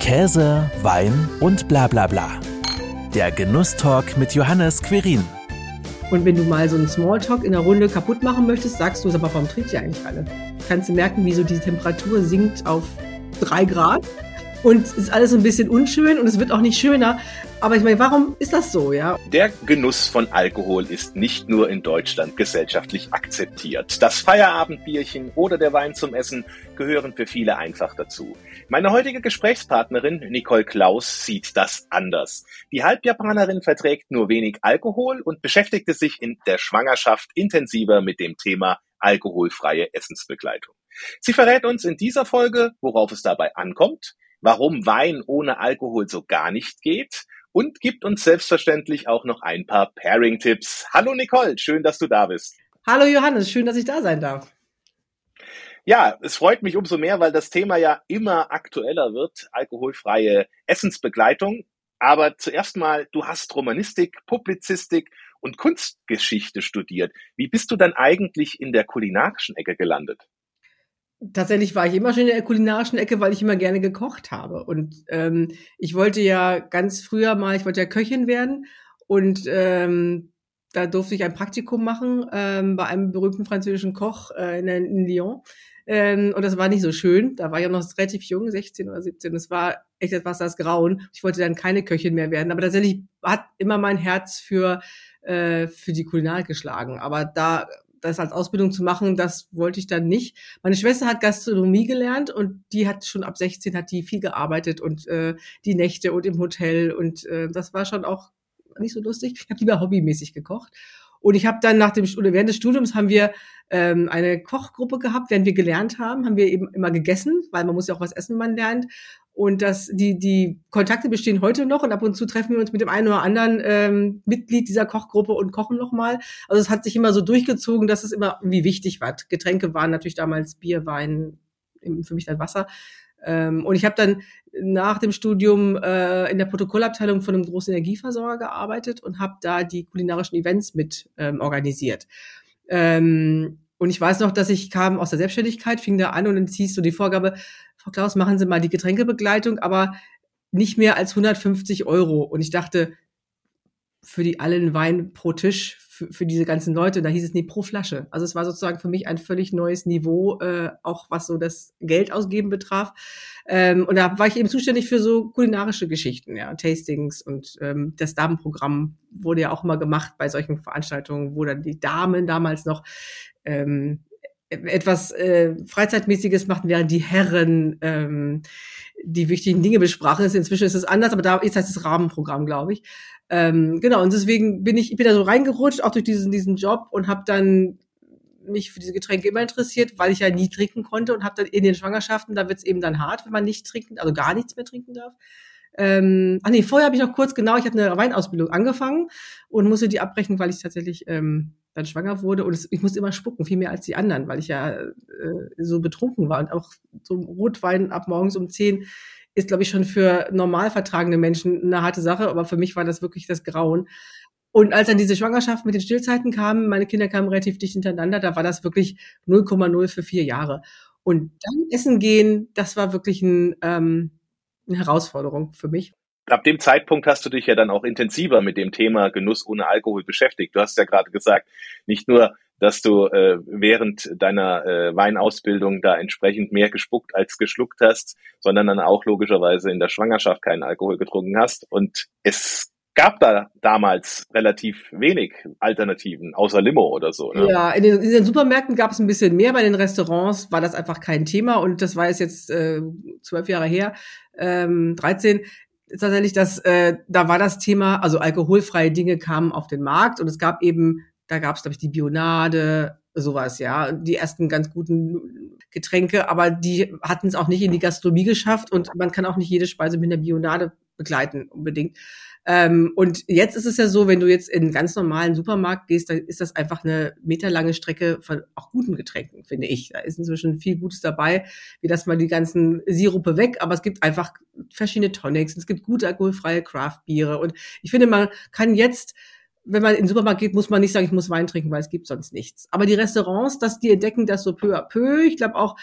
Käse, Wein und bla bla bla. Der Genusstalk mit Johannes Querin. Und wenn du mal so einen Smalltalk in der Runde kaputt machen möchtest, sagst du es, aber warum trinkt ihr eigentlich alle? Kannst du merken, wie so die Temperatur sinkt auf drei Grad und es ist alles ein bisschen unschön und es wird auch nicht schöner. Aber ich meine, warum ist das so, ja? Der Genuss von Alkohol ist nicht nur in Deutschland gesellschaftlich akzeptiert. Das Feierabendbierchen oder der Wein zum Essen gehören für viele einfach dazu. Meine heutige Gesprächspartnerin Nicole Klaus sieht das anders. Die Halbjapanerin verträgt nur wenig Alkohol und beschäftigte sich in der Schwangerschaft intensiver mit dem Thema alkoholfreie Essensbegleitung. Sie verrät uns in dieser Folge, worauf es dabei ankommt, warum Wein ohne Alkohol so gar nicht geht und gibt uns selbstverständlich auch noch ein paar Pairing-Tipps. Hallo Nicole, schön, dass du da bist. Hallo Johannes, schön, dass ich da sein darf. Ja, es freut mich umso mehr, weil das Thema ja immer aktueller wird, alkoholfreie Essensbegleitung. Aber zuerst mal, du hast Romanistik, Publizistik und Kunstgeschichte studiert. Wie bist du dann eigentlich in der kulinarischen Ecke gelandet? Tatsächlich war ich immer schon in der kulinarischen Ecke, weil ich immer gerne gekocht habe. Und ähm, ich wollte ja ganz früher mal, ich wollte ja Köchin werden. Und ähm, da durfte ich ein Praktikum machen ähm, bei einem berühmten französischen Koch äh, in, in Lyon. Ähm, und das war nicht so schön. Da war ich auch noch relativ jung, 16 oder 17. Das war echt etwas das Grauen. Ich wollte dann keine Köchin mehr werden. Aber tatsächlich hat immer mein Herz für, äh, für die Kulinarik geschlagen. Aber da das als Ausbildung zu machen, das wollte ich dann nicht. Meine Schwester hat Gastronomie gelernt und die hat schon ab 16 hat die viel gearbeitet und äh, die Nächte und im Hotel und äh, das war schon auch nicht so lustig. Ich habe lieber hobbymäßig gekocht. Und ich habe dann nach dem oder während des Studiums haben wir ähm, eine Kochgruppe gehabt, während wir gelernt haben, haben wir eben immer gegessen, weil man muss ja auch was essen, wenn man lernt. Und das, die, die Kontakte bestehen heute noch und ab und zu treffen wir uns mit dem einen oder anderen ähm, Mitglied dieser Kochgruppe und kochen nochmal. Also es hat sich immer so durchgezogen, dass es immer irgendwie wichtig war. Getränke waren natürlich damals Bier, Wein, für mich dann Wasser. Ähm, und ich habe dann nach dem Studium äh, in der Protokollabteilung von einem großen Energieversorger gearbeitet und habe da die kulinarischen Events mit ähm, organisiert. Ähm, und ich weiß noch, dass ich kam aus der Selbstständigkeit, fing da an und dann ziehst du die Vorgabe, Frau Klaus, machen Sie mal die Getränkebegleitung, aber nicht mehr als 150 Euro. Und ich dachte, für die allen Wein pro Tisch, für, für diese ganzen Leute, da hieß es nie pro Flasche. Also es war sozusagen für mich ein völlig neues Niveau, äh, auch was so das Geld ausgeben betraf. Ähm, und da war ich eben zuständig für so kulinarische Geschichten, ja, Tastings und ähm, das Damenprogramm wurde ja auch immer gemacht bei solchen Veranstaltungen, wo dann die Damen damals noch ähm, etwas äh, Freizeitmäßiges machten, während die Herren ähm, die wichtigen Dinge besprachen. Inzwischen ist es anders, aber da jetzt heißt es Rahmenprogramm, glaube ich. Ähm, genau, und deswegen bin ich, ich bin da so reingerutscht, auch durch diesen, diesen Job und habe dann mich für diese Getränke immer interessiert, weil ich ja nie trinken konnte und habe dann in den Schwangerschaften, da wird es eben dann hart, wenn man nicht trinken, also gar nichts mehr trinken darf. Ähm, ach nee, vorher habe ich noch kurz, genau, ich habe eine Weinausbildung angefangen und musste die abbrechen, weil ich tatsächlich ähm, dann schwanger wurde und es, ich musste immer spucken, viel mehr als die anderen, weil ich ja äh, so betrunken war und auch so Rotwein ab morgens um zehn ist, glaube ich, schon für normal vertragene Menschen eine harte Sache, aber für mich war das wirklich das Grauen. Und als dann diese Schwangerschaft mit den Stillzeiten kam, meine Kinder kamen relativ dicht hintereinander, da war das wirklich 0,0 für vier Jahre. Und dann essen gehen, das war wirklich ein, ähm, eine Herausforderung für mich. Ab dem Zeitpunkt hast du dich ja dann auch intensiver mit dem Thema Genuss ohne Alkohol beschäftigt. Du hast ja gerade gesagt, nicht nur, dass du äh, während deiner äh, Weinausbildung da entsprechend mehr gespuckt als geschluckt hast, sondern dann auch logischerweise in der Schwangerschaft keinen Alkohol getrunken hast. Und es gab da damals relativ wenig Alternativen, außer Limo oder so. Ne? Ja, in den, in den Supermärkten gab es ein bisschen mehr, bei den Restaurants war das einfach kein Thema und das war jetzt äh, zwölf Jahre her, ähm, 13 tatsächlich, dass äh, da war das Thema, also alkoholfreie Dinge kamen auf den Markt und es gab eben, da gab es, glaube ich, die Bionade, sowas, ja, die ersten ganz guten Getränke, aber die hatten es auch nicht in die Gastronomie geschafft und man kann auch nicht jede Speise mit einer Bionade begleiten unbedingt. Ähm, und jetzt ist es ja so, wenn du jetzt in einen ganz normalen Supermarkt gehst, dann ist das einfach eine meterlange Strecke von auch guten Getränken, finde ich. Da ist inzwischen viel Gutes dabei, wie das mal die ganzen Sirupe weg, aber es gibt einfach verschiedene Tonics, es gibt gute alkoholfreie Craft-Biere und ich finde, man kann jetzt wenn man in den Supermarkt geht, muss man nicht sagen, ich muss Wein trinken, weil es gibt sonst nichts. Aber die Restaurants, dass die entdecken das so peu à peu. Ich glaube auch,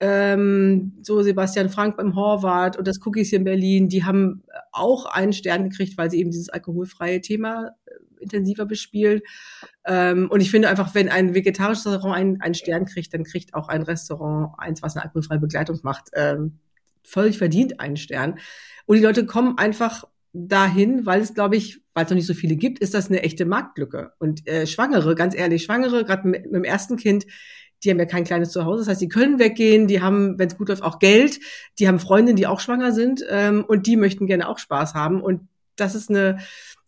ähm, so Sebastian Frank beim Horvath und das Cookies hier in Berlin, die haben auch einen Stern gekriegt, weil sie eben dieses alkoholfreie Thema äh, intensiver bespielen. Ähm, und ich finde einfach, wenn ein vegetarisches Restaurant einen, einen Stern kriegt, dann kriegt auch ein Restaurant eins, was eine alkoholfreie Begleitung macht, ähm, völlig verdient einen Stern. Und die Leute kommen einfach dahin, weil es, glaube ich, weil es noch nicht so viele gibt, ist das eine echte Marktlücke. Und äh, Schwangere, ganz ehrlich, Schwangere, gerade mit, mit dem ersten Kind, die haben ja kein kleines Zuhause. Das heißt, die können weggehen, die haben, wenn es gut läuft, auch Geld, die haben Freundinnen, die auch schwanger sind ähm, und die möchten gerne auch Spaß haben. Und das ist eine,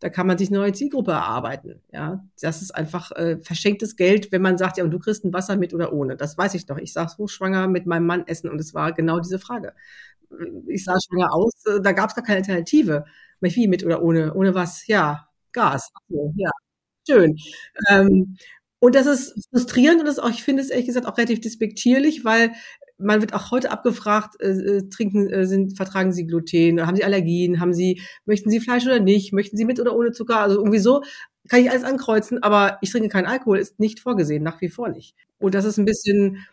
da kann man sich eine neue Zielgruppe erarbeiten. Ja, das ist einfach äh, verschenktes Geld, wenn man sagt, ja, und du kriegst ein Wasser mit oder ohne. Das weiß ich noch. Ich saß hochschwanger mit meinem Mann essen und es war genau diese Frage. Ich sah schwanger aus, äh, da gab es gar keine Alternative. Wie mit oder ohne? Ohne was? Ja, Gas. Okay, ja, schön. Ähm, und das ist frustrierend und das auch, ich finde es ehrlich gesagt auch relativ despektierlich, weil man wird auch heute abgefragt, äh, äh, trinken, äh, sind, vertragen Sie Gluten, haben Sie Allergien, haben Sie, möchten Sie Fleisch oder nicht, möchten Sie mit oder ohne Zucker, also irgendwie so kann ich alles ankreuzen, aber ich trinke keinen Alkohol, ist nicht vorgesehen, nach wie vor nicht. Und das ist ein bisschen,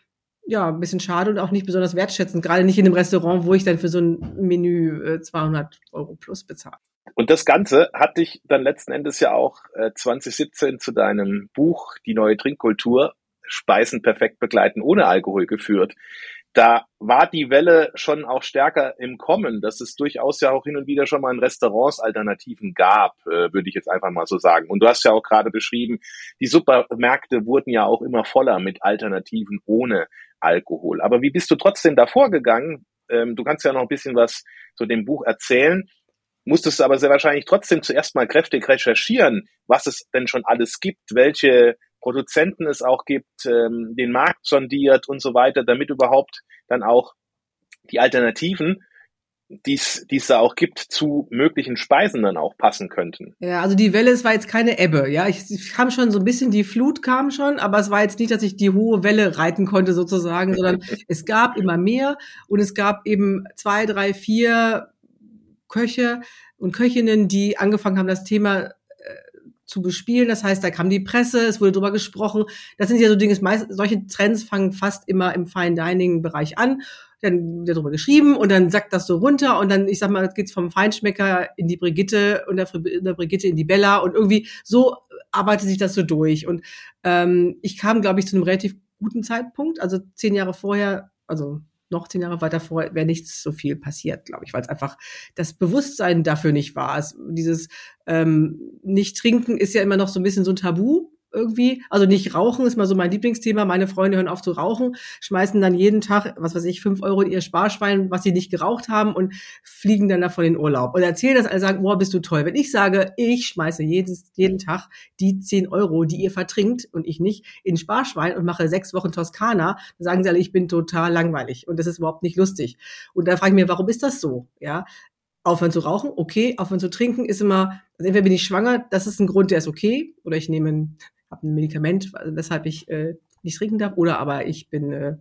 ja, ein bisschen schade und auch nicht besonders wertschätzend, gerade nicht in einem Restaurant, wo ich dann für so ein Menü äh, 200 Euro plus bezahle. Und das Ganze hat dich dann letzten Endes ja auch äh, 2017 zu deinem Buch Die neue Trinkkultur Speisen perfekt begleiten ohne Alkohol geführt. Da war die Welle schon auch stärker im Kommen, dass es durchaus ja auch hin und wieder schon mal in Restaurants Alternativen gab, äh, würde ich jetzt einfach mal so sagen. Und du hast ja auch gerade beschrieben, die Supermärkte wurden ja auch immer voller mit Alternativen ohne Alkohol. Aber wie bist du trotzdem davor gegangen? Ähm, du kannst ja noch ein bisschen was zu dem Buch erzählen musstest aber sehr wahrscheinlich trotzdem zuerst mal kräftig recherchieren, was es denn schon alles gibt, welche Produzenten es auch gibt, ähm, den Markt sondiert und so weiter, damit überhaupt dann auch die Alternativen, die es da auch gibt, zu möglichen Speisen dann auch passen könnten. Ja, also die Welle, es war jetzt keine Ebbe, ja. Ich, ich kam schon so ein bisschen, die Flut kam schon, aber es war jetzt nicht, dass ich die hohe Welle reiten konnte sozusagen, sondern es gab immer mehr und es gab eben zwei, drei, vier Köche und Köchinnen, die angefangen haben, das Thema zu bespielen. Das heißt, da kam die Presse, es wurde drüber gesprochen. Das sind ja so Dinge, meist, solche Trends fangen fast immer im Fine Dining Bereich an. Dann wird darüber geschrieben und dann sackt das so runter und dann, ich sag mal, geht's vom Feinschmecker in die Brigitte und der, der Brigitte in die Bella und irgendwie so arbeitet sich das so durch. Und ähm, ich kam, glaube ich, zu einem relativ guten Zeitpunkt. Also zehn Jahre vorher, also noch zehn Jahre weiter vor wäre nichts so viel passiert, glaube ich, weil es einfach das Bewusstsein dafür nicht war. Es, dieses ähm, Nicht-Trinken ist ja immer noch so ein bisschen so ein Tabu irgendwie. Also nicht rauchen ist mal so mein Lieblingsthema. Meine Freunde hören auf zu rauchen, schmeißen dann jeden Tag, was weiß ich, fünf Euro in ihr Sparschwein, was sie nicht geraucht haben und fliegen dann davon in Urlaub. Und erzählen das, alle sagen, boah, bist du toll. Wenn ich sage, ich schmeiße jedes, jeden Tag die zehn Euro, die ihr vertrinkt und ich nicht, in Sparschwein und mache sechs Wochen Toskana, dann sagen sie alle, ich bin total langweilig und das ist überhaupt nicht lustig. Und da frage ich mir, warum ist das so? Ja, aufhören zu rauchen, okay, aufhören zu trinken ist immer, also entweder bin ich schwanger, das ist ein Grund, der ist okay, oder ich nehme habe ein Medikament, weshalb ich äh, nicht trinken darf, oder aber ich bin äh,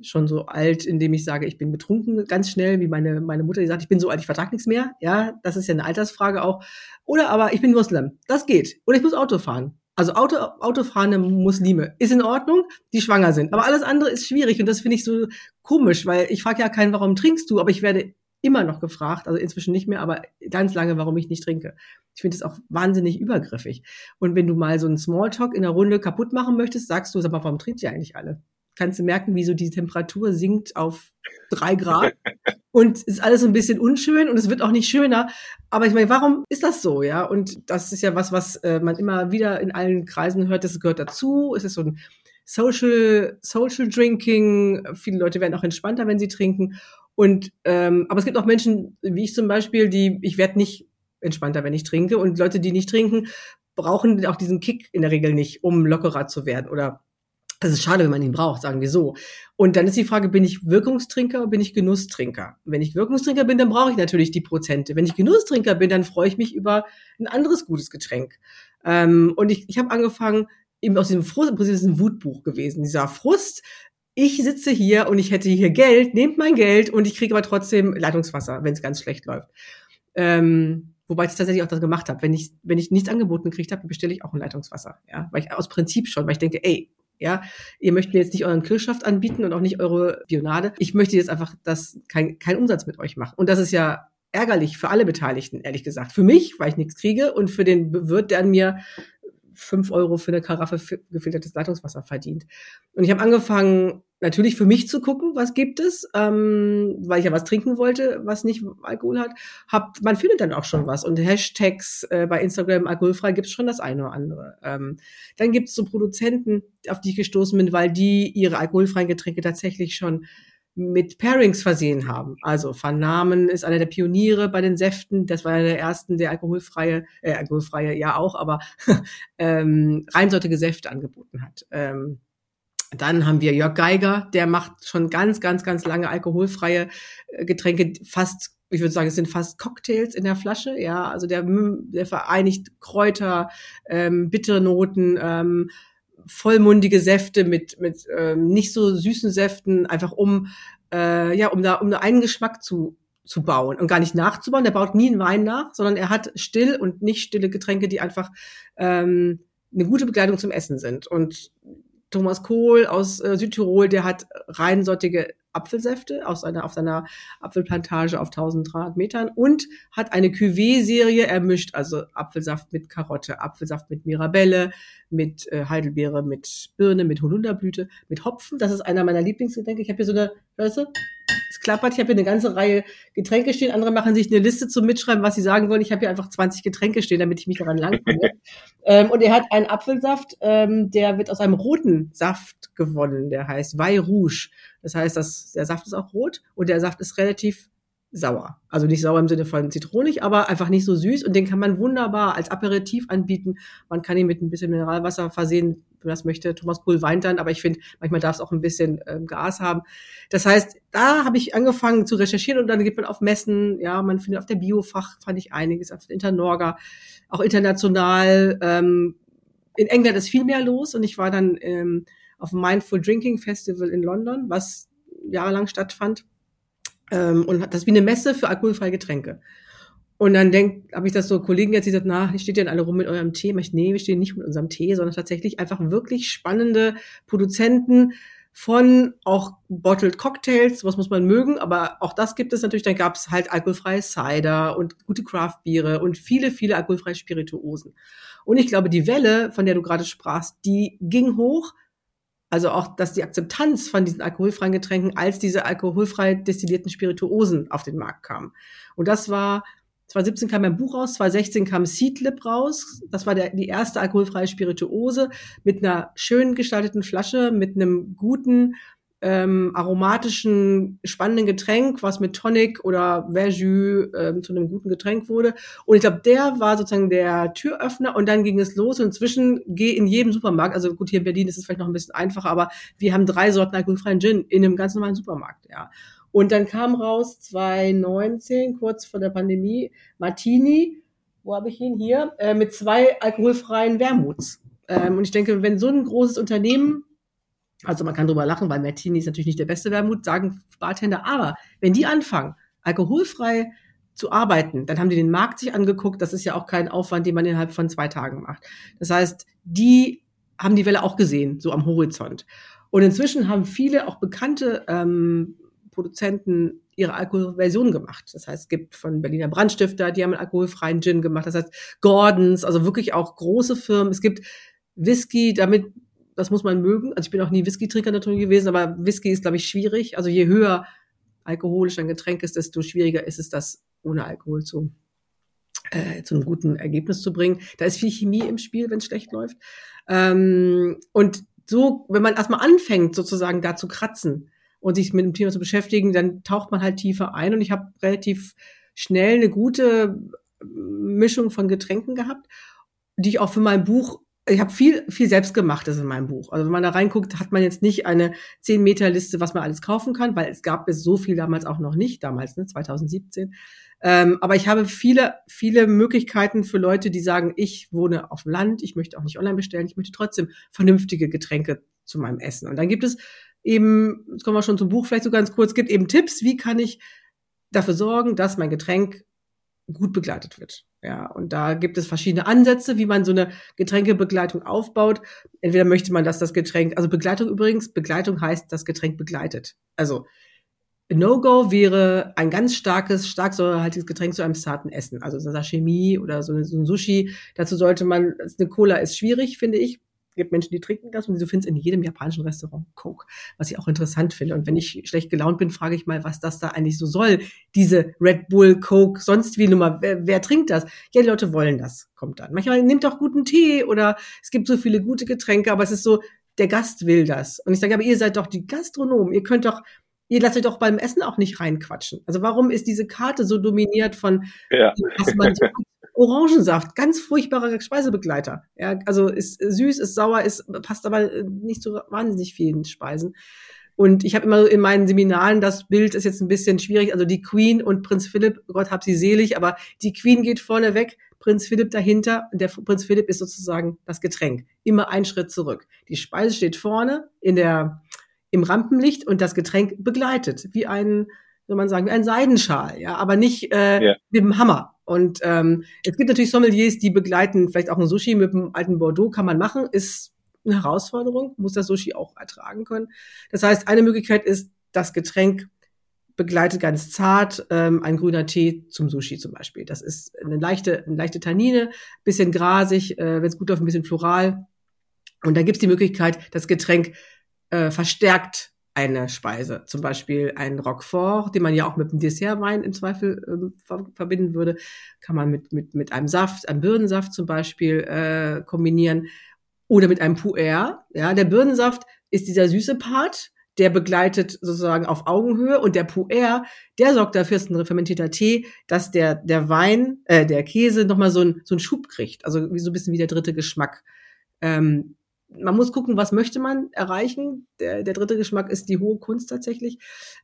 schon so alt, indem ich sage, ich bin betrunken ganz schnell, wie meine, meine Mutter, die sagt, ich bin so alt, ich vertrage nichts mehr. Ja, das ist ja eine Altersfrage auch. Oder aber ich bin Muslim. Das geht. Oder ich muss Auto fahren. Also Auto, autofahrende Muslime ist in Ordnung, die schwanger sind. Aber alles andere ist schwierig und das finde ich so komisch, weil ich frage ja keinen, warum trinkst du, aber ich werde immer noch gefragt, also inzwischen nicht mehr, aber ganz lange, warum ich nicht trinke. Ich finde es auch wahnsinnig übergriffig. Und wenn du mal so einen Smalltalk in der Runde kaputt machen möchtest, sagst du, sag mal, warum trinkt ihr eigentlich alle? Kannst du merken, wie so die Temperatur sinkt auf drei Grad und ist alles so ein bisschen unschön und es wird auch nicht schöner. Aber ich meine, warum ist das so, ja? Und das ist ja was, was äh, man immer wieder in allen Kreisen hört, das gehört dazu. Es ist so ein Social, Social Drinking. Viele Leute werden auch entspannter, wenn sie trinken. Und ähm, aber es gibt auch Menschen, wie ich zum Beispiel, die ich werde nicht entspannter, wenn ich trinke. Und Leute, die nicht trinken, brauchen auch diesen Kick in der Regel nicht, um lockerer zu werden. Oder es ist schade, wenn man ihn braucht, sagen wir so. Und dann ist die Frage, bin ich Wirkungstrinker oder bin ich Genusstrinker? Wenn ich Wirkungstrinker bin, dann brauche ich natürlich die Prozente. Wenn ich Genusstrinker bin, dann freue ich mich über ein anderes gutes Getränk. Ähm, und ich, ich habe angefangen, eben aus diesem Frust, das ist ein Wutbuch gewesen, dieser Frust, ich sitze hier und ich hätte hier Geld, nehmt mein Geld und ich kriege aber trotzdem Leitungswasser, wenn es ganz schlecht läuft. Ähm, wobei ich tatsächlich auch das gemacht habe. Wenn ich, wenn ich nichts angeboten gekriegt habe, bestelle ich auch ein Leitungswasser. Ja, weil ich aus Prinzip schon, weil ich denke, ey, Ja, ihr möchtet mir jetzt nicht euren Kirschsaft anbieten und auch nicht eure Bionade. Ich möchte jetzt einfach, dass kein, kein Umsatz mit euch macht. Und das ist ja ärgerlich für alle Beteiligten, ehrlich gesagt. Für mich, weil ich nichts kriege und für den Wirt, der an mir fünf Euro für eine Karaffe gefiltertes Leitungswasser verdient. Und ich habe angefangen, natürlich für mich zu gucken, was gibt es, ähm, weil ich ja was trinken wollte, was nicht Alkohol hat. Hab, man findet dann auch schon was. Und Hashtags äh, bei Instagram alkoholfrei gibt's schon das eine oder andere. Ähm, dann gibt's so Produzenten, auf die ich gestoßen bin, weil die ihre alkoholfreien Getränke tatsächlich schon mit Pairings versehen haben. Also Van Namen ist einer der Pioniere bei den Säften. Das war einer der ersten, der alkoholfreie, äh, alkoholfreie ja auch, aber ähm, reinsortige Säfte angeboten hat. Ähm, dann haben wir Jörg Geiger, der macht schon ganz, ganz, ganz lange alkoholfreie äh, Getränke, fast, ich würde sagen, es sind fast Cocktails in der Flasche, ja, also der, der vereinigt Kräuter, ähm, bittere Noten, ähm, vollmundige Säfte mit, mit ähm, nicht so süßen Säften, einfach um, äh, ja, um da, um da einen Geschmack zu, zu bauen und gar nicht nachzubauen. Der baut nie einen Wein nach, sondern er hat still und nicht stille Getränke, die einfach ähm, eine gute Begleitung zum Essen sind. Und Thomas Kohl aus äh, Südtirol, der hat reinsottige Apfelsäfte aus seiner, auf seiner Apfelplantage auf 1300 Metern und hat eine Cuvée-Serie ermischt, also Apfelsaft mit Karotte, Apfelsaft mit Mirabelle, mit äh, Heidelbeere, mit Birne, mit Holunderblüte, mit Hopfen. Das ist einer meiner Lieblingsgetränke. Ich habe hier so eine, weißt du, klappert. Ich habe hier eine ganze Reihe Getränke stehen. Andere machen sich eine Liste zum Mitschreiben, was sie sagen wollen. Ich habe hier einfach 20 Getränke stehen, damit ich mich daran langkomme. ähm, und er hat einen Apfelsaft, ähm, der wird aus einem roten Saft gewonnen. Der heißt Vai Rouge. Das heißt, dass der Saft ist auch rot und der Saft ist relativ sauer. Also nicht sauer im Sinne von zitronig, aber einfach nicht so süß und den kann man wunderbar als Aperitif anbieten. Man kann ihn mit ein bisschen Mineralwasser versehen, wenn man das möchte. Thomas Kohl weint dann, aber ich finde, manchmal darf es auch ein bisschen ähm, Gas haben. Das heißt, da habe ich angefangen zu recherchieren und dann geht man auf Messen, ja, man findet auf der Biofach, fand ich einiges, auf der Internorga, auch international. Ähm, in England ist viel mehr los und ich war dann ähm, auf dem Mindful Drinking Festival in London, was jahrelang stattfand ähm, und das ist wie eine Messe für alkoholfreie Getränke. Und dann denk, habe ich das so Kollegen jetzt, die gesagt, na, steht denn alle rum mit eurem Tee? Ich, nee, wir stehen nicht mit unserem Tee, sondern tatsächlich einfach wirklich spannende Produzenten von auch Bottled Cocktails, was muss man mögen, aber auch das gibt es natürlich. Dann gab es halt alkoholfreie Cider und gute Craft-Biere und viele, viele alkoholfreie Spirituosen. Und ich glaube, die Welle, von der du gerade sprachst, die ging hoch, also auch, dass die Akzeptanz von diesen alkoholfreien Getränken als diese alkoholfrei destillierten Spirituosen auf den Markt kam. Und das war 2017 kam mein Buch raus, 2016 kam Seedlip raus. Das war der, die erste alkoholfreie Spirituose mit einer schön gestalteten Flasche, mit einem guten ähm, aromatischen, spannenden Getränk, was mit Tonic oder Verjus ähm, zu einem guten Getränk wurde. Und ich glaube, der war sozusagen der Türöffner und dann ging es los. Und inzwischen gehe in jedem Supermarkt, also gut, hier in Berlin ist es vielleicht noch ein bisschen einfacher, aber wir haben drei Sorten alkoholfreien Gin in einem ganz normalen Supermarkt, ja. Und dann kam raus 2019, kurz vor der Pandemie, Martini, wo habe ich ihn hier, äh, mit zwei alkoholfreien Wermuts. Ähm, und ich denke, wenn so ein großes Unternehmen also man kann drüber lachen, weil Martini ist natürlich nicht der beste Wermut, sagen Bartender. Aber wenn die anfangen, alkoholfrei zu arbeiten, dann haben die den Markt sich angeguckt. Das ist ja auch kein Aufwand, den man innerhalb von zwei Tagen macht. Das heißt, die haben die Welle auch gesehen, so am Horizont. Und inzwischen haben viele auch bekannte ähm, Produzenten ihre Alkoholversion gemacht. Das heißt, es gibt von Berliner Brandstifter, die haben einen alkoholfreien Gin gemacht. Das heißt, Gordons, also wirklich auch große Firmen. Es gibt Whisky, damit das muss man mögen. Also ich bin auch nie Whisky-Trinker natürlich gewesen, aber Whisky ist, glaube ich, schwierig. Also je höher alkoholisch ein Getränk ist, desto schwieriger ist es, das ohne Alkohol zu, äh, zu einem guten Ergebnis zu bringen. Da ist viel Chemie im Spiel, wenn es schlecht läuft. Ähm, und so, wenn man erstmal anfängt, sozusagen da zu kratzen und sich mit dem Thema zu beschäftigen, dann taucht man halt tiefer ein. Und ich habe relativ schnell eine gute Mischung von Getränken gehabt, die ich auch für mein Buch ich habe viel, viel selbstgemachtes in meinem Buch. Also wenn man da reinguckt, hat man jetzt nicht eine 10 Meter Liste, was man alles kaufen kann, weil es gab es so viel damals auch noch nicht, damals, ne, 2017. Ähm, aber ich habe viele, viele Möglichkeiten für Leute, die sagen, ich wohne auf dem Land, ich möchte auch nicht online bestellen, ich möchte trotzdem vernünftige Getränke zu meinem Essen. Und dann gibt es eben, jetzt kommen wir schon zum Buch vielleicht so ganz kurz, gibt eben Tipps, wie kann ich dafür sorgen, dass mein Getränk gut begleitet wird. Ja, und da gibt es verschiedene Ansätze, wie man so eine Getränkebegleitung aufbaut. Entweder möchte man, dass das Getränk, also Begleitung übrigens, Begleitung heißt, das Getränk begleitet. Also No-Go wäre ein ganz starkes, stark säurehaltiges Getränk zu einem zarten Essen. Also Sashimi oder so, ein Sushi. Dazu sollte man, eine Cola ist schwierig, finde ich. Es gibt Menschen, die trinken das und du findest in jedem japanischen Restaurant Coke, was ich auch interessant finde. Und wenn ich schlecht gelaunt bin, frage ich mal, was das da eigentlich so soll. Diese Red Bull, Coke, sonst wie Nummer. Wer, wer trinkt das? Ja, die Leute wollen das, kommt dann. Manchmal nimmt auch guten Tee oder es gibt so viele gute Getränke, aber es ist so, der Gast will das. Und ich sage, aber ihr seid doch die Gastronomen. Ihr könnt doch ihr lasst euch doch beim Essen auch nicht reinquatschen. Also warum ist diese Karte so dominiert von, ja. was man so Orangensaft, ganz furchtbarer Speisebegleiter. Ja, also ist süß, ist sauer, ist passt aber nicht zu wahnsinnig vielen Speisen. Und ich habe immer in meinen Seminaren, das Bild ist jetzt ein bisschen schwierig, also die Queen und Prinz Philipp, Gott hab sie selig, aber die Queen geht vorne weg, Prinz Philipp dahinter der Prinz Philipp ist sozusagen das Getränk. Immer einen Schritt zurück. Die Speise steht vorne in der, im Rampenlicht und das Getränk begleitet, wie ein, soll man sagen, wie ein Seidenschal, ja, aber nicht äh, ja. mit dem Hammer. Und ähm, es gibt natürlich Sommeliers, die begleiten vielleicht auch ein Sushi mit einem alten Bordeaux, kann man machen, ist eine Herausforderung, muss das Sushi auch ertragen können. Das heißt, eine Möglichkeit ist, das Getränk begleitet ganz zart ähm, ein grüner Tee zum Sushi zum Beispiel. Das ist eine leichte, eine leichte Tannine, bisschen grasig, äh, wenn es gut läuft, ein bisschen floral. Und dann gibt es die Möglichkeit, das Getränk äh, verstärkt eine Speise. Zum Beispiel ein Roquefort, den man ja auch mit einem Dessertwein im Zweifel ähm, ver verbinden würde, kann man mit, mit, mit einem Saft, einem Birnensaft zum Beispiel äh, kombinieren oder mit einem Puer. Ja, der Birnensaft ist dieser süße Part, der begleitet sozusagen auf Augenhöhe und der Puer, der sorgt dafür, ist ein fermentierter Tee, dass der, der Wein, äh, der Käse nochmal so, ein, so einen Schub kriegt. Also wie so ein bisschen wie der dritte Geschmack. Ähm, man muss gucken, was möchte man erreichen. Der, der dritte Geschmack ist die hohe Kunst tatsächlich.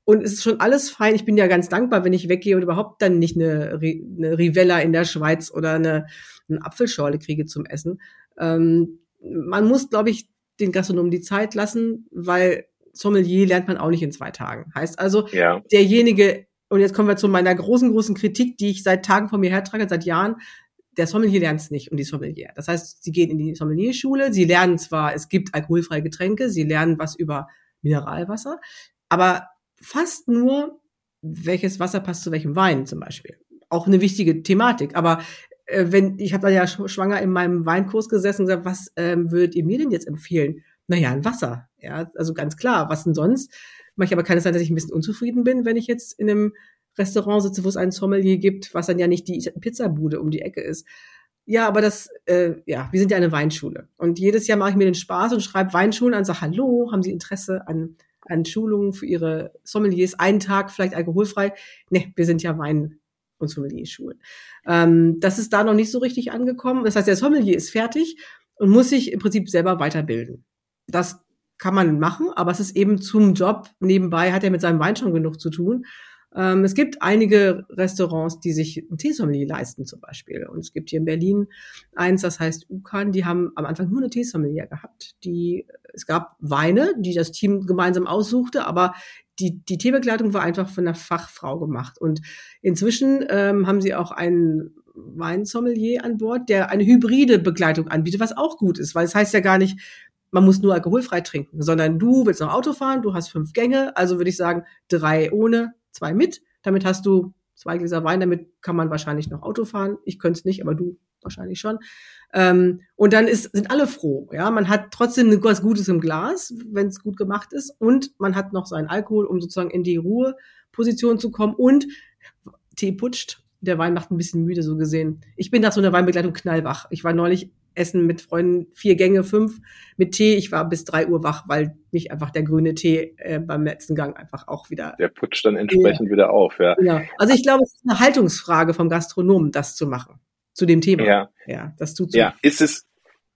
Und es ist schon alles fein. Ich bin ja ganz dankbar, wenn ich weggehe und überhaupt dann nicht eine, eine Rivella in der Schweiz oder eine, eine Apfelschorle kriege zum Essen. Ähm, man muss, glaube ich, den Gastronomen die Zeit lassen, weil Sommelier lernt man auch nicht in zwei Tagen. Heißt also, ja. derjenige, und jetzt kommen wir zu meiner großen, großen Kritik, die ich seit Tagen von mir hertrage, seit Jahren, der Sommelier lernt es nicht und die Sommelier. Das heißt, sie gehen in die Sommelierschule, sie lernen zwar, es gibt alkoholfreie Getränke, sie lernen was über Mineralwasser, aber fast nur, welches Wasser passt zu welchem Wein zum Beispiel. Auch eine wichtige Thematik. Aber äh, wenn ich habe da ja schwanger in meinem Weinkurs gesessen und gesagt, was ähm, würdet ihr mir denn jetzt empfehlen? Naja, ein Wasser. Ja, also ganz klar. Was denn sonst? Ich aber keine Zeit, dass ich ein bisschen unzufrieden bin, wenn ich jetzt in einem Restaurant sitze, wo es einen Sommelier gibt, was dann ja nicht die Pizzabude um die Ecke ist. Ja, aber das, äh, ja, wir sind ja eine Weinschule. Und jedes Jahr mache ich mir den Spaß und schreibe Weinschulen an, sage, hallo, haben Sie Interesse an, an Schulungen für Ihre Sommeliers? Einen Tag vielleicht alkoholfrei? Ne, wir sind ja Wein- und Sommelierschulen. Ähm, das ist da noch nicht so richtig angekommen. Das heißt, der Sommelier ist fertig und muss sich im Prinzip selber weiterbilden. Das kann man machen, aber es ist eben zum Job nebenbei, hat er mit seinem Wein schon genug zu tun. Ähm, es gibt einige Restaurants, die sich ein Teesommelier leisten zum Beispiel. Und es gibt hier in Berlin eins, das heißt Ukan, die haben am Anfang nur eine Teesommelier gehabt. Die, es gab Weine, die das Team gemeinsam aussuchte, aber die, die Teebegleitung war einfach von einer Fachfrau gemacht. Und inzwischen ähm, haben sie auch einen Weinsommelier an Bord, der eine hybride Begleitung anbietet, was auch gut ist, weil es heißt ja gar nicht, man muss nur alkoholfrei trinken, sondern du willst noch Auto fahren, du hast fünf Gänge, also würde ich sagen, drei ohne, zwei mit. Damit hast du zwei Gläser Wein, damit kann man wahrscheinlich noch Auto fahren. Ich könnte es nicht, aber du wahrscheinlich schon. Ähm, und dann ist, sind alle froh. Ja, man hat trotzdem was Gutes im Glas, wenn es gut gemacht ist, und man hat noch seinen Alkohol, um sozusagen in die Ruheposition zu kommen. Und Tee putscht. Der Wein macht ein bisschen müde, so gesehen. Ich bin nach so einer Weinbegleitung knallwach. Ich war neulich Essen mit Freunden, vier Gänge, fünf mit Tee. Ich war bis drei Uhr wach, weil mich einfach der grüne Tee äh, beim letzten Gang einfach auch wieder. Der putscht dann entsprechend ja. wieder auf, ja. ja. Also ich glaube, es ist eine Haltungsfrage vom Gastronomen, das zu machen. Zu dem Thema. Ja. Ja, das tut Ja, ist es,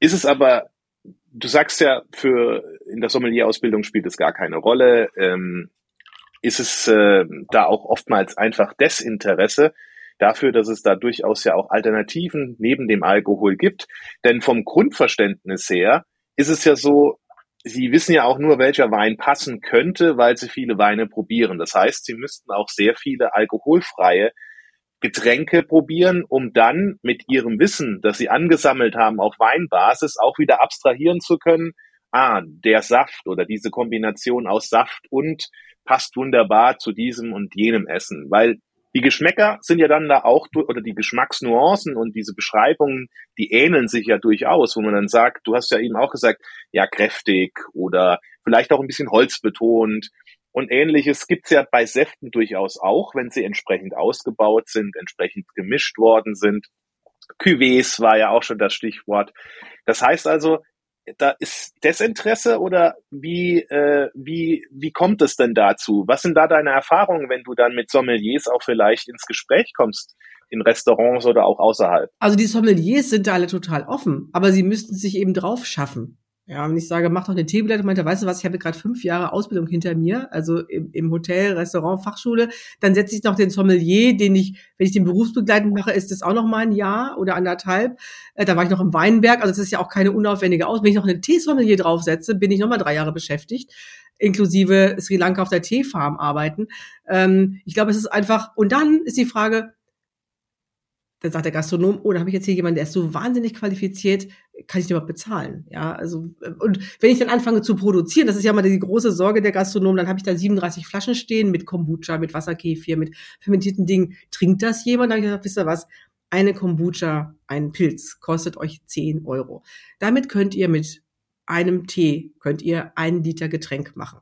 ist es aber, du sagst ja, für in der Sommelier-Ausbildung spielt es gar keine Rolle. Ähm, ist es äh, da auch oftmals einfach Desinteresse? Dafür, dass es da durchaus ja auch Alternativen neben dem Alkohol gibt. Denn vom Grundverständnis her ist es ja so, Sie wissen ja auch nur, welcher Wein passen könnte, weil Sie viele Weine probieren. Das heißt, Sie müssten auch sehr viele alkoholfreie Getränke probieren, um dann mit ihrem Wissen, das sie angesammelt haben auf Weinbasis, auch wieder abstrahieren zu können. Ah, der Saft oder diese Kombination aus Saft und passt wunderbar zu diesem und jenem Essen, weil die Geschmäcker sind ja dann da auch, oder die Geschmacksnuancen und diese Beschreibungen, die ähneln sich ja durchaus, wo man dann sagt, du hast ja eben auch gesagt, ja, kräftig oder vielleicht auch ein bisschen holzbetont und ähnliches gibt's ja bei Säften durchaus auch, wenn sie entsprechend ausgebaut sind, entsprechend gemischt worden sind. Cuvées war ja auch schon das Stichwort. Das heißt also, da ist Desinteresse oder wie, äh, wie, wie kommt es denn dazu? Was sind da deine Erfahrungen, wenn du dann mit Sommeliers auch vielleicht ins Gespräch kommst? in Restaurants oder auch außerhalb. Also die Sommeliers sind da alle total offen, aber sie müssten sich eben drauf schaffen. Ja, und ich sage, mach doch eine Teeblätter, meinte, weißt du was, ich habe gerade fünf Jahre Ausbildung hinter mir, also im, im Hotel, Restaurant, Fachschule, dann setze ich noch den Sommelier, den ich, wenn ich den berufsbegleitend mache, ist das auch noch mal ein Jahr oder anderthalb. Äh, da war ich noch im Weinberg, also das ist ja auch keine unaufwendige Aus. Wenn ich noch einen Teesommelier draufsetze, bin ich noch mal drei Jahre beschäftigt, inklusive Sri Lanka auf der Teefarm arbeiten. Ähm, ich glaube, es ist einfach, und dann ist die Frage, dann sagt der Gastronom, oh, da habe ich jetzt hier jemanden, der ist so wahnsinnig qualifiziert, kann ich den überhaupt bezahlen? Ja, also und wenn ich dann anfange zu produzieren, das ist ja mal die große Sorge der Gastronomen, dann habe ich da 37 Flaschen stehen mit Kombucha, mit Wasserkefir, mit fermentierten Dingen. Trinkt das jemand? Dann habe ich gesagt, wisst ihr was? Eine Kombucha, ein Pilz, kostet euch 10 Euro. Damit könnt ihr mit einem Tee, könnt ihr einen Liter Getränk machen.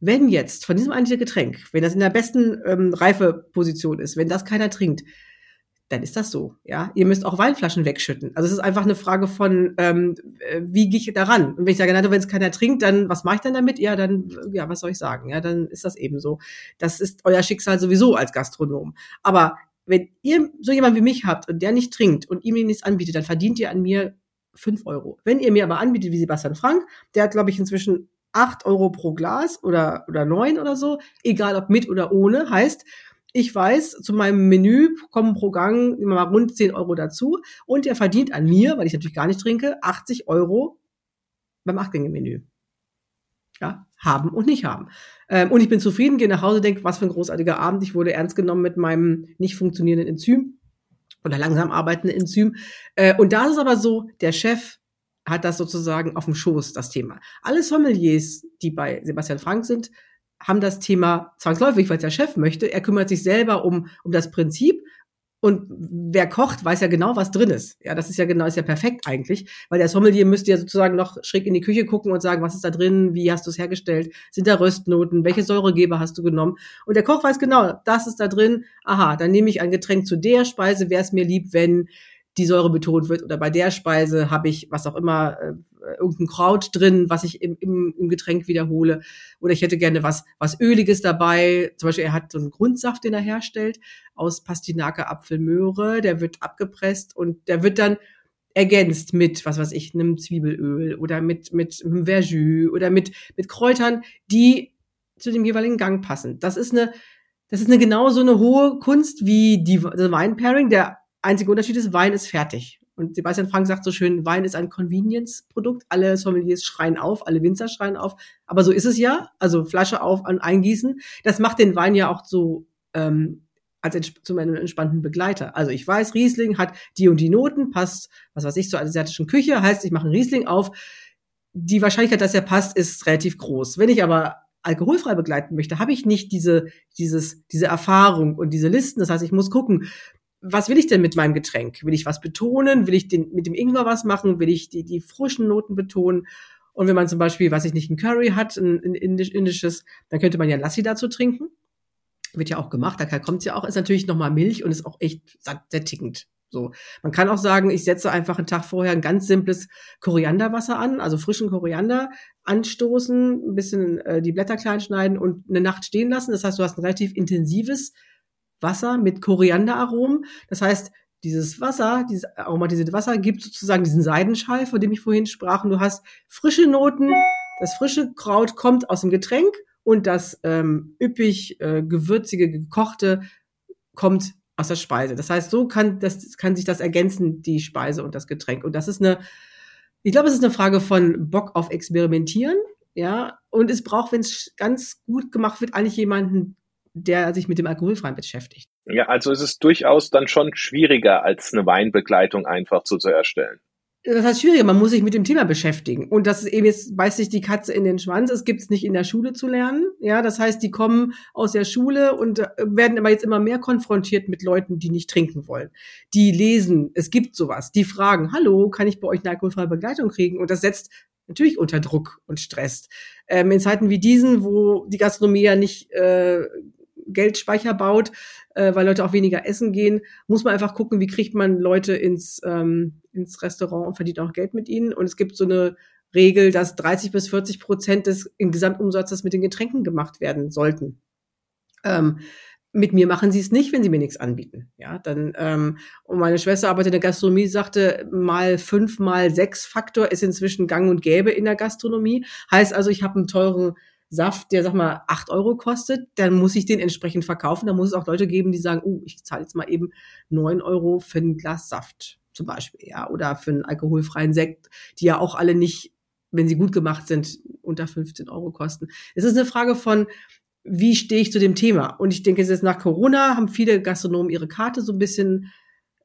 Wenn jetzt von diesem einen Liter Getränk, wenn das in der besten ähm, Reifeposition ist, wenn das keiner trinkt, dann ist das so. Ja, ihr müsst auch Weinflaschen wegschütten. Also es ist einfach eine Frage von, ähm, äh, wie gehe ich daran? Und wenn ich sage, na, wenn es keiner trinkt, dann was mache ich dann damit? Ja, dann, ja, was soll ich sagen? Ja, dann ist das eben so. Das ist euer Schicksal sowieso als Gastronom. Aber wenn ihr so jemand wie mich habt und der nicht trinkt und ihm nichts anbietet, dann verdient ihr an mir fünf Euro. Wenn ihr mir aber anbietet wie Sebastian Frank, der hat, glaube ich, inzwischen acht Euro pro Glas oder, oder neun oder so, egal ob mit oder ohne, heißt, ich weiß, zu meinem Menü kommen pro Gang immer mal rund 10 Euro dazu und er verdient an mir, weil ich natürlich gar nicht trinke, 80 Euro beim Achtgänge-Menü. Ja, haben und nicht haben. Ähm, und ich bin zufrieden, gehe nach Hause, denke, was für ein großartiger Abend. Ich wurde ernst genommen mit meinem nicht funktionierenden Enzym oder langsam arbeitenden Enzym. Äh, und da ist es aber so, der Chef hat das sozusagen auf dem Schoß, das Thema. Alle Sommeliers, die bei Sebastian Frank sind, haben das Thema zwangsläufig, weil es der Chef möchte. Er kümmert sich selber um, um das Prinzip. Und wer kocht, weiß ja genau, was drin ist. Ja, das ist ja genau, ist ja perfekt eigentlich, weil der Sommelier müsste ja sozusagen noch schräg in die Küche gucken und sagen, was ist da drin, wie hast du es hergestellt, sind da Röstnoten, welche Säuregeber hast du genommen? Und der Koch weiß genau, das ist da drin. Aha, dann nehme ich ein Getränk zu der Speise, wäre es mir lieb, wenn die Säure betont wird oder bei der Speise habe ich was auch immer äh, irgendein Kraut drin, was ich im, im, im Getränk wiederhole oder ich hätte gerne was was öliges dabei. Zum Beispiel er hat so einen Grundsaft, den er herstellt aus Pastinake, Apfel, Möhre, der wird abgepresst und der wird dann ergänzt mit was weiß ich einem Zwiebelöl oder mit mit einem Verjus oder mit mit Kräutern, die zu dem jeweiligen Gang passen. Das ist eine das ist eine genauso eine hohe Kunst wie die das Wine Pairing. Der Einziger Unterschied ist, Wein ist fertig. Und Sebastian Frank sagt so schön, Wein ist ein Convenience-Produkt. Alle Sommeliers schreien auf, alle Winzer schreien auf. Aber so ist es ja. Also Flasche auf und eingießen. Das macht den Wein ja auch so ähm, als zu meinem entspannten Begleiter. Also ich weiß, Riesling hat die und die Noten, passt, was weiß ich, zur asiatischen Küche. Heißt, ich mache einen Riesling auf. Die Wahrscheinlichkeit, dass er passt, ist relativ groß. Wenn ich aber alkoholfrei begleiten möchte, habe ich nicht diese, dieses, diese Erfahrung und diese Listen. Das heißt, ich muss gucken, was will ich denn mit meinem Getränk? Will ich was betonen? Will ich den, mit dem Ingwer was machen? Will ich die, die frischen Noten betonen? Und wenn man zum Beispiel, was ich nicht, ein Curry hat, ein, ein indisches, dann könnte man ja Lassi dazu trinken. Wird ja auch gemacht, daher kommt ja auch, ist natürlich nochmal Milch und ist auch echt sättigend. So. Man kann auch sagen, ich setze einfach einen Tag vorher ein ganz simples Korianderwasser an, also frischen Koriander anstoßen, ein bisschen äh, die Blätter klein schneiden und eine Nacht stehen lassen. Das heißt, du hast ein relativ intensives Wasser mit Korianderaromen. Das heißt, dieses Wasser, dieses aromatisierte Wasser gibt sozusagen diesen Seidenschall, von dem ich vorhin sprach. Und du hast frische Noten. Das frische Kraut kommt aus dem Getränk und das ähm, üppig äh, gewürzige, gekochte kommt aus der Speise. Das heißt, so kann, das, kann sich das ergänzen, die Speise und das Getränk. Und das ist eine, ich glaube, es ist eine Frage von Bock auf Experimentieren. Ja, und es braucht, wenn es ganz gut gemacht wird, eigentlich jemanden, der sich mit dem Alkoholfreien beschäftigt. Ja, also es ist durchaus dann schon schwieriger, als eine Weinbegleitung einfach so zu erstellen. Das heißt schwieriger, man muss sich mit dem Thema beschäftigen. Und das ist eben jetzt, beißt sich die Katze in den Schwanz, es gibt es nicht in der Schule zu lernen. Ja, das heißt, die kommen aus der Schule und äh, werden aber jetzt immer mehr konfrontiert mit Leuten, die nicht trinken wollen. Die lesen, es gibt sowas, die fragen, hallo, kann ich bei euch eine alkoholfreie Begleitung kriegen? Und das setzt natürlich unter Druck und Stress. Ähm, in Zeiten wie diesen, wo die Gastronomie ja nicht äh, Geldspeicher baut, äh, weil Leute auch weniger essen gehen, muss man einfach gucken, wie kriegt man Leute ins, ähm, ins Restaurant und verdient auch Geld mit ihnen. Und es gibt so eine Regel, dass 30 bis 40 Prozent des Gesamtumsatzes mit den Getränken gemacht werden sollten. Ähm, mit mir machen sie es nicht, wenn sie mir nichts anbieten. Ja, dann ähm, und meine Schwester arbeitet in der Gastronomie, sagte mal fünf mal sechs Faktor ist inzwischen Gang und Gäbe in der Gastronomie. Heißt also, ich habe einen teuren Saft, der sag mal acht Euro kostet, dann muss ich den entsprechend verkaufen. Da muss es auch Leute geben, die sagen, oh, ich zahle jetzt mal eben neun Euro für ein Glas Saft zum Beispiel, ja, oder für einen alkoholfreien Sekt, die ja auch alle nicht, wenn sie gut gemacht sind, unter 15 Euro kosten. Es ist eine Frage von, wie stehe ich zu dem Thema? Und ich denke, jetzt nach Corona haben viele Gastronomen ihre Karte so ein bisschen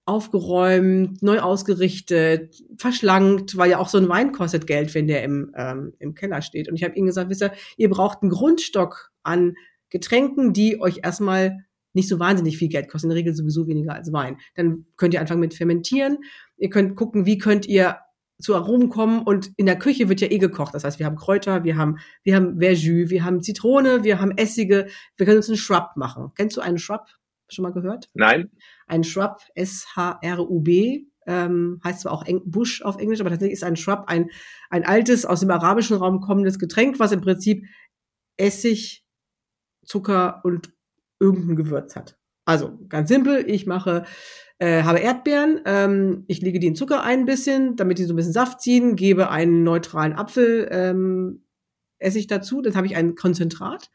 aufgeräumt, neu ausgerichtet, verschlankt, weil ja auch so ein Wein kostet Geld, wenn der im, ähm, im Keller steht. Und ich habe ihnen gesagt, wisst ihr, ihr braucht einen Grundstock an Getränken, die euch erstmal nicht so wahnsinnig viel Geld kosten, in der Regel sowieso weniger als Wein. Dann könnt ihr anfangen mit Fermentieren. Ihr könnt gucken, wie könnt ihr zu Aromen kommen und in der Küche wird ja eh gekocht. Das heißt, wir haben Kräuter, wir haben, wir haben Verjus, wir haben Zitrone, wir haben Essige. Wir können uns einen Shrub machen. Kennst du einen Shrub? Schon mal gehört? Nein. Ein Shrub, S-H-R-U-B, ähm, heißt zwar auch Eng Busch auf Englisch, aber tatsächlich ist ein Shrub ein, ein altes, aus dem arabischen Raum kommendes Getränk, was im Prinzip Essig, Zucker und irgendein Gewürz hat. Also ganz simpel, ich mache, äh, habe Erdbeeren, ähm, ich lege die in Zucker ein bisschen, damit die so ein bisschen Saft ziehen, gebe einen neutralen Apfel ähm, Essig dazu, dann habe ich ein Konzentrat,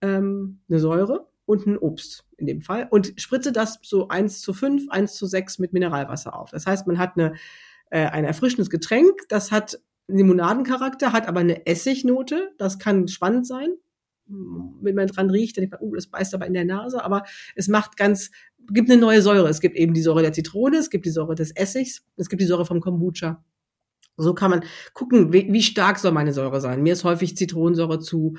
ähm, eine Säure und ein Obst in dem Fall und spritze das so eins zu fünf, eins zu sechs mit Mineralwasser auf. Das heißt, man hat eine, äh, ein erfrischendes Getränk, das hat Limonadencharakter, hat aber eine Essignote, das kann spannend sein, wenn man dran riecht, dann denkt man, oh, das beißt aber in der Nase, aber es macht ganz, gibt eine neue Säure. Es gibt eben die Säure der Zitrone, es gibt die Säure des Essigs, es gibt die Säure vom Kombucha. So kann man gucken, wie, wie stark soll meine Säure sein. Mir ist häufig Zitronensäure zu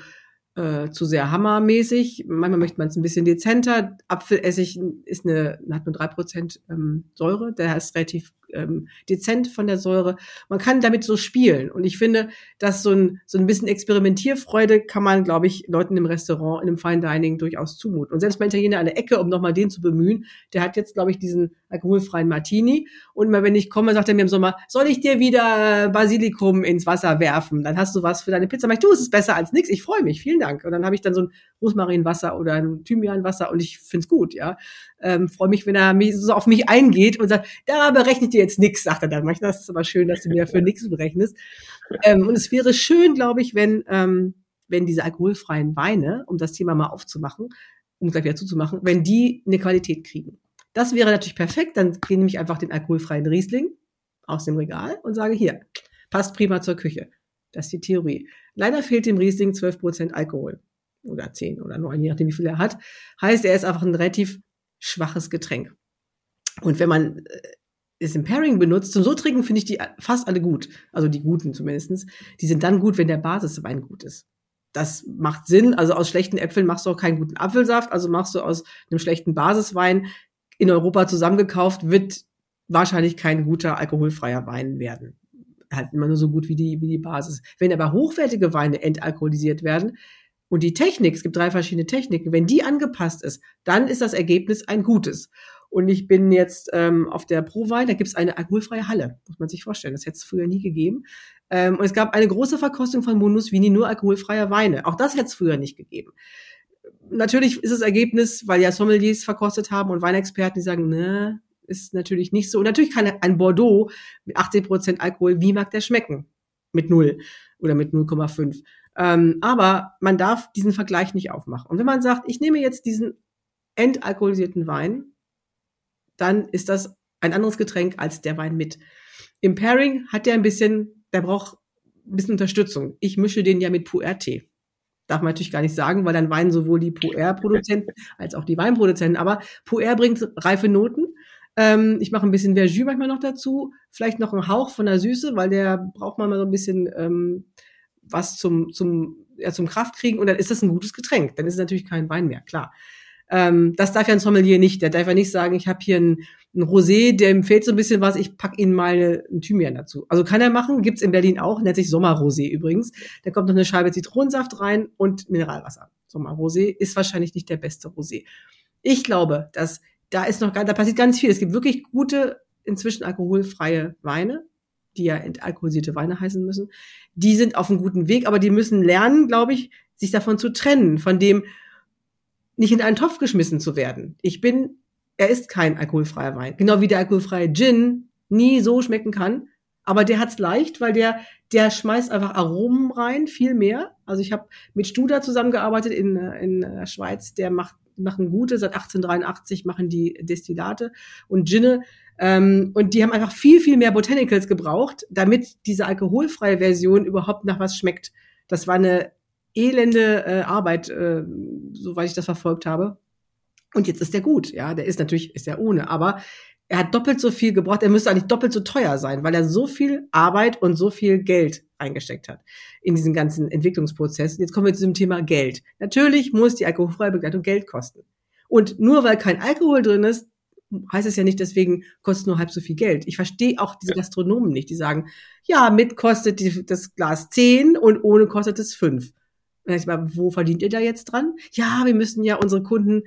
äh, zu sehr hammermäßig. Manchmal möchte man es ein bisschen dezenter. Apfelessig ist eine, hat nur drei Prozent ähm, Säure. Der ist relativ ähm, dezent von der Säure. Man kann damit so spielen. Und ich finde, dass so ein, so ein bisschen Experimentierfreude kann man, glaube ich, Leuten im Restaurant, in einem Fine Dining durchaus zumuten. Und selbst mein Italiener an der Ecke, um nochmal den zu bemühen, der hat jetzt, glaube ich, diesen alkoholfreien Martini. Und immer wenn ich komme, sagt er mir im Sommer, soll ich dir wieder Basilikum ins Wasser werfen? Dann hast du was für deine Pizza. Aber ich, du, es ist besser als nichts. Ich freue mich. Vielen Dank. Und dann habe ich dann so ein Rosmarinwasser oder ein Thymianwasser und ich find's gut, ja. Ähm, freue mich, wenn er mich, so auf mich eingeht und sagt, da berechnet ihr jetzt nix, sagt er dann. Manchmal ist es aber schön, dass du mir dafür nichts berechnest. Ähm, und es wäre schön, glaube ich, wenn, ähm, wenn diese alkoholfreien Weine, um das Thema mal aufzumachen, um gleich wieder zuzumachen, wenn die eine Qualität kriegen. Das wäre natürlich perfekt. Dann nehme ich einfach den alkoholfreien Riesling aus dem Regal und sage hier, passt prima zur Küche. Das ist die Theorie. Leider fehlt dem Riesling 12% Alkohol. Oder 10 oder 9, je nachdem, wie viel er hat. Heißt, er ist einfach ein relativ schwaches Getränk. Und wenn man äh, es im Pairing benutzt, zum so trinken finde ich die fast alle gut. Also die guten zumindestens. Die sind dann gut, wenn der Basiswein gut ist. Das macht Sinn. Also aus schlechten Äpfeln machst du auch keinen guten Apfelsaft. Also machst du aus einem schlechten Basiswein in Europa zusammengekauft, wird wahrscheinlich kein guter alkoholfreier Wein werden. Halt immer nur so gut wie die, wie die Basis. Wenn aber hochwertige Weine entalkoholisiert werden, und die Technik, es gibt drei verschiedene Techniken, wenn die angepasst ist, dann ist das Ergebnis ein gutes. Und ich bin jetzt ähm, auf der Prowein, da gibt es eine alkoholfreie Halle, muss man sich vorstellen. Das hätte es früher nie gegeben. Ähm, und es gab eine große Verkostung von Mundus Vini, nur alkoholfreier Weine. Auch das hätte es früher nicht gegeben. Natürlich ist das Ergebnis, weil ja Sommeliers verkostet haben und Weinexperten, die sagen, ne, ist natürlich nicht so. Und natürlich kann ein Bordeaux mit 18 Prozent Alkohol, wie mag der schmecken? Mit null oder mit 0,5. Ähm, aber man darf diesen Vergleich nicht aufmachen. Und wenn man sagt, ich nehme jetzt diesen entalkoholisierten Wein, dann ist das ein anderes Getränk als der Wein mit. Im Pairing hat der ein bisschen, der braucht ein bisschen Unterstützung. Ich mische den ja mit Puer-Tee. Darf man natürlich gar nicht sagen, weil dann weinen sowohl die Puer-Produzenten als auch die Weinproduzenten. Aber Puer bringt reife Noten. Ähm, ich mache ein bisschen Verjus manchmal noch dazu, vielleicht noch einen Hauch von der Süße, weil der braucht man mal so ein bisschen ähm, was zum zum ja, zum Kraft kriegen und dann ist das ein gutes Getränk. Dann ist es natürlich kein Wein mehr, klar. Ähm, das darf ja ein Sommelier nicht. Der darf ja nicht sagen, ich habe hier ein, ein Rosé, dem fehlt so ein bisschen was, ich pack Ihnen mal eine, einen Thymian dazu. Also kann er machen, gibt's in Berlin auch, nennt sich Sommerrosé übrigens. Da kommt noch eine Scheibe Zitronensaft rein und Mineralwasser. Sommerrosé ist wahrscheinlich nicht der beste Rosé. Ich glaube, dass da ist noch, da passiert ganz viel. Es gibt wirklich gute, inzwischen alkoholfreie Weine, die ja entalkoholisierte Weine heißen müssen. Die sind auf einem guten Weg, aber die müssen lernen, glaube ich, sich davon zu trennen, von dem, nicht in einen Topf geschmissen zu werden. Ich bin, er ist kein alkoholfreier Wein. Genau wie der alkoholfreie Gin nie so schmecken kann. Aber der hat's leicht, weil der, der schmeißt einfach Aromen rein, viel mehr. Also ich habe mit Studer zusammengearbeitet in, in der Schweiz, der macht machen gute, seit 1883 machen die Destillate und Ginne. Ähm, und die haben einfach viel, viel mehr Botanicals gebraucht, damit diese alkoholfreie Version überhaupt nach was schmeckt. Das war eine elende äh, Arbeit, äh, soweit ich das verfolgt habe. Und jetzt ist der gut, ja. Der ist natürlich, ist er ohne, aber er hat doppelt so viel gebraucht. Er müsste eigentlich doppelt so teuer sein, weil er so viel Arbeit und so viel Geld eingesteckt hat in diesen ganzen Entwicklungsprozess. Jetzt kommen wir zu dem Thema Geld. Natürlich muss die alkoholfreie Begleitung Geld kosten. Und nur weil kein Alkohol drin ist, heißt es ja nicht, deswegen kostet nur halb so viel Geld. Ich verstehe auch diese Gastronomen nicht, die sagen, ja, mit kostet die, das Glas zehn und ohne kostet es fünf. Ich mal, wo verdient ihr da jetzt dran? Ja, wir müssen ja unsere Kunden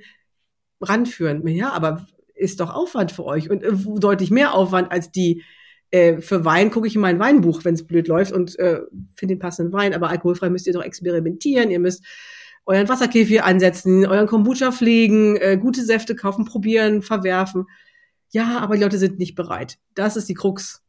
ranführen. Ja, aber ist doch Aufwand für euch und äh, deutlich mehr Aufwand als die äh, für Wein gucke ich in mein Weinbuch, wenn es blöd läuft und äh, finde den passenden Wein. Aber alkoholfrei müsst ihr doch experimentieren. Ihr müsst euren Wasserkäfig ansetzen, euren Kombucha pflegen, äh, gute Säfte kaufen, probieren, verwerfen. Ja, aber die Leute sind nicht bereit. Das ist die Krux.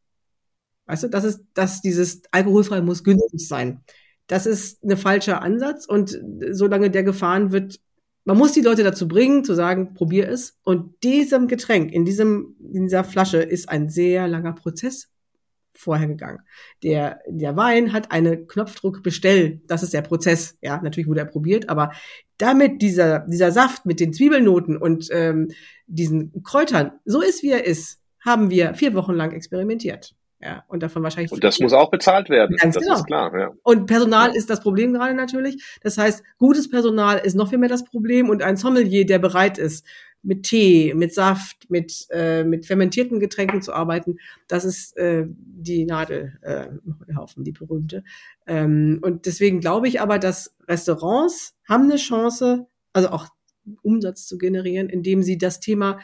Weißt du, das ist, dass dieses alkoholfrei muss günstig sein. Das ist eine falscher Ansatz und solange der gefahren wird, man muss die Leute dazu bringen, zu sagen, probier es. Und diesem Getränk, in diesem, in dieser Flasche ist ein sehr langer Prozess vorher gegangen. Der, der Wein hat eine Knopfdruck bestell. Das ist der Prozess. Ja, natürlich wurde er probiert, aber damit dieser, dieser Saft mit den Zwiebelnoten und ähm, diesen Kräutern so ist, wie er ist, haben wir vier Wochen lang experimentiert. Ja, und davon wahrscheinlich. Und das muss auch bezahlt werden. Ganz das genau. ist klar, ja. Und Personal ist das Problem gerade natürlich. Das heißt, gutes Personal ist noch viel mehr das Problem und ein Sommelier, der bereit ist, mit Tee, mit Saft, mit, äh, mit fermentierten Getränken zu arbeiten, das ist äh, die Nadel äh, im Haufen, die berühmte. Ähm, und deswegen glaube ich aber, dass Restaurants haben eine Chance, also auch Umsatz zu generieren, indem sie das Thema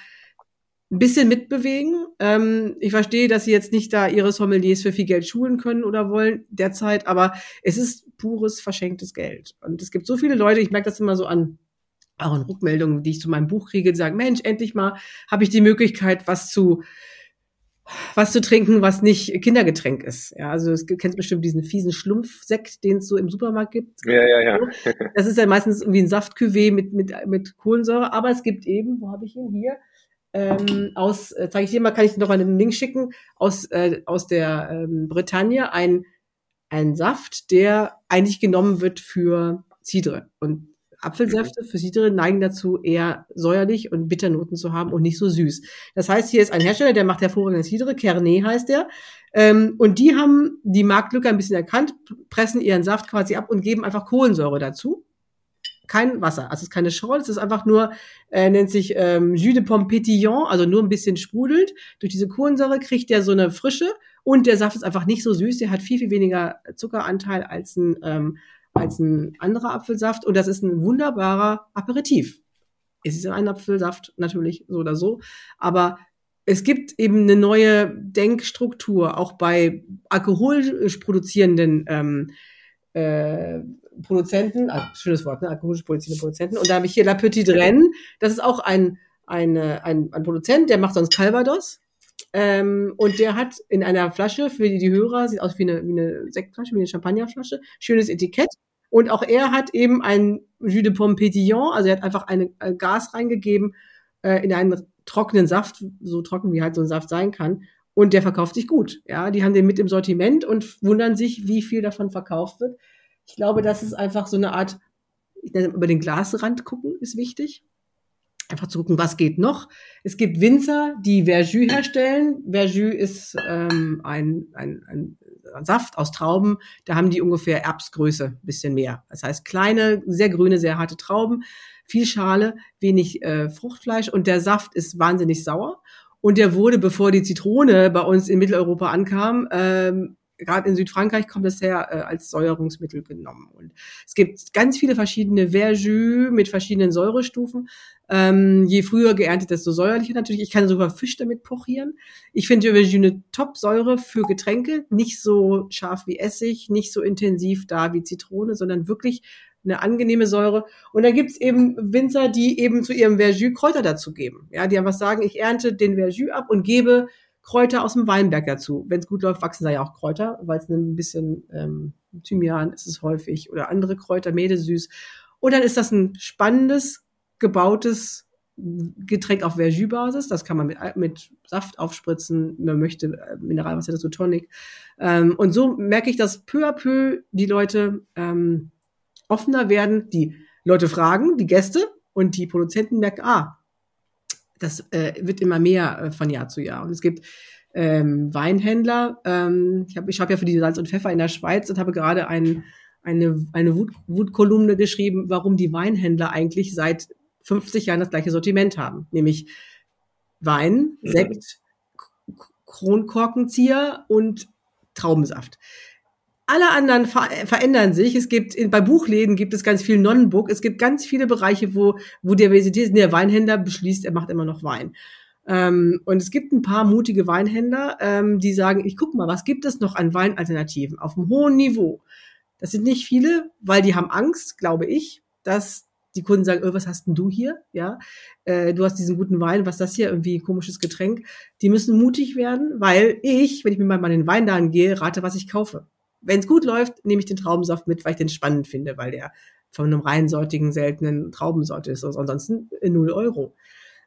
ein bisschen mitbewegen. Ähm, ich verstehe, dass sie jetzt nicht da ihre Sommeliers für viel Geld schulen können oder wollen derzeit, aber es ist pures verschenktes Geld. Und es gibt so viele Leute, ich merke das immer so an auch in Rückmeldungen, die ich zu meinem Buch kriege, die sagen, Mensch, endlich mal habe ich die Möglichkeit, was zu was zu trinken, was nicht Kindergetränk ist. Ja, also du kennst bestimmt diesen fiesen Schlumpfsekt, den es so im Supermarkt gibt. Ja, ja, ja. Das ist ja meistens irgendwie ein Saftcuvée mit, mit, mit Kohlensäure, aber es gibt eben, wo habe ich ihn hier? Ähm, aus, äh, zeige ich dir mal, kann ich noch mal einen Link schicken, aus, äh, aus der ähm, Bretagne, ein, ein Saft, der eigentlich genommen wird für Cidre. Und Apfelsäfte für Cidre neigen dazu, eher säuerlich und Bitternoten zu haben und nicht so süß. Das heißt, hier ist ein Hersteller, der macht hervorragende Cidre, Kernet heißt der. Ähm, und die haben die Marktlücke ein bisschen erkannt, pressen ihren Saft quasi ab und geben einfach Kohlensäure dazu kein Wasser. Also es ist keine Schorle, es ist einfach nur, äh, nennt sich ähm, Jus de Pomme Pétillant, also nur ein bisschen sprudelt. Durch diese Kohlensäure kriegt der so eine Frische und der Saft ist einfach nicht so süß, der hat viel, viel weniger Zuckeranteil als ein, ähm, als ein anderer Apfelsaft und das ist ein wunderbarer Aperitif. Es ist ein Apfelsaft natürlich so oder so, aber es gibt eben eine neue Denkstruktur, auch bei alkoholisch produzierenden ähm, äh, Produzenten, ah, schönes Wort, ne? alkoholisch produzierende Produzenten. Und da habe ich hier La Petite Reine. Das ist auch ein, eine, ein, ein Produzent, der macht sonst Calvados. Ähm, und der hat in einer Flasche, für die, die Hörer, sieht aus wie eine, wie eine Sektflasche, wie eine Champagnerflasche, schönes Etikett. Und auch er hat eben ein Jus de Pomme also er hat einfach ein Gas reingegeben äh, in einen trockenen Saft, so trocken wie halt so ein Saft sein kann. Und der verkauft sich gut. Ja, die haben den mit im Sortiment und wundern sich, wie viel davon verkauft wird. Ich glaube, das ist einfach so eine Art über den Glasrand gucken ist wichtig. Einfach zu gucken, was geht noch. Es gibt Winzer, die Verjus herstellen. Verjus ist ähm, ein, ein, ein Saft aus Trauben. Da haben die ungefähr Erbsgröße, bisschen mehr. Das heißt kleine, sehr grüne, sehr harte Trauben, viel Schale, wenig äh, Fruchtfleisch und der Saft ist wahnsinnig sauer. Und der wurde, bevor die Zitrone bei uns in Mitteleuropa ankam, ähm, gerade in Südfrankreich kommt das her äh, als Säuerungsmittel genommen. Und es gibt ganz viele verschiedene Verjus mit verschiedenen Säurestufen. Ähm, je früher geerntet, desto säuerlicher natürlich. Ich kann sogar Fisch damit pochieren. Ich finde Verjus eine Top-Säure für Getränke. Nicht so scharf wie Essig, nicht so intensiv da wie Zitrone, sondern wirklich eine angenehme Säure. Und da gibt's eben Winzer, die eben zu ihrem Verjus Kräuter dazu geben. Ja, die einfach sagen, ich ernte den Verjus ab und gebe Kräuter aus dem Weinberg dazu. Wenn es gut läuft, wachsen da ja auch Kräuter, weil es ein bisschen ähm, Thymian ist es häufig oder andere Kräuter, Mädesüß. Und dann ist das ein spannendes, gebautes Getränk auf Verjus-Basis. Das kann man mit, mit Saft aufspritzen. Man möchte äh, Mineralwasser dazu, Tonic. Ähm, und so merke ich, dass peu à peu die Leute ähm, offener werden. Die Leute fragen, die Gäste und die Produzenten merken, ah, das äh, wird immer mehr äh, von Jahr zu Jahr. Und es gibt ähm, Weinhändler. Ähm, ich habe ich hab ja für die Salz und Pfeffer in der Schweiz und habe gerade ein, eine, eine Wut, Wutkolumne geschrieben, warum die Weinhändler eigentlich seit 50 Jahren das gleiche Sortiment haben. Nämlich Wein, mhm. Sekt, Kronkorkenzieher und Traubensaft. Alle anderen ver verändern sich. Es gibt bei Buchläden gibt es ganz viel Non-Book. Es gibt ganz viele Bereiche, wo wo Diversität ist. Der Weinhändler beschließt, er macht immer noch Wein. Ähm, und es gibt ein paar mutige Weinhändler, ähm, die sagen: Ich guck mal, was gibt es noch an Weinalternativen auf einem hohen Niveau? Das sind nicht viele, weil die haben Angst, glaube ich, dass die Kunden sagen, oh, was hast denn du hier? Ja, äh, du hast diesen guten Wein, was ist das hier? Irgendwie ein komisches Getränk. Die müssen mutig werden, weil ich, wenn ich meinem Mann in den Weinladen gehe, rate, was ich kaufe. Wenn es gut läuft, nehme ich den Traubensaft mit, weil ich den spannend finde, weil der von einem reinsortigen, seltenen Traubensorte ist. Also ansonsten null Euro.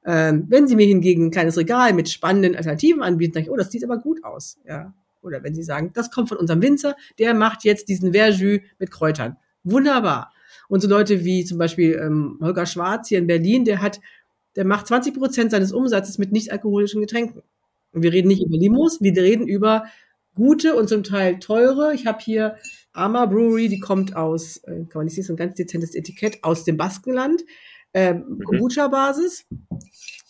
Ähm, wenn Sie mir hingegen ein kleines Regal mit spannenden Alternativen anbieten, sage ich, oh, das sieht aber gut aus. Ja. Oder wenn Sie sagen, das kommt von unserem Winzer, der macht jetzt diesen Verjus mit Kräutern. Wunderbar. Und so Leute wie zum Beispiel ähm, Holger Schwarz hier in Berlin, der hat, der macht 20 Prozent seines Umsatzes mit nicht alkoholischen Getränken. Und wir reden nicht über Limos, wir reden über gute und zum Teil teure. Ich habe hier Ama Brewery, die kommt aus, äh, kann man nicht sehen, so ein ganz dezentes Etikett, aus dem Baskenland. Ähm, mhm. Kombucha-Basis.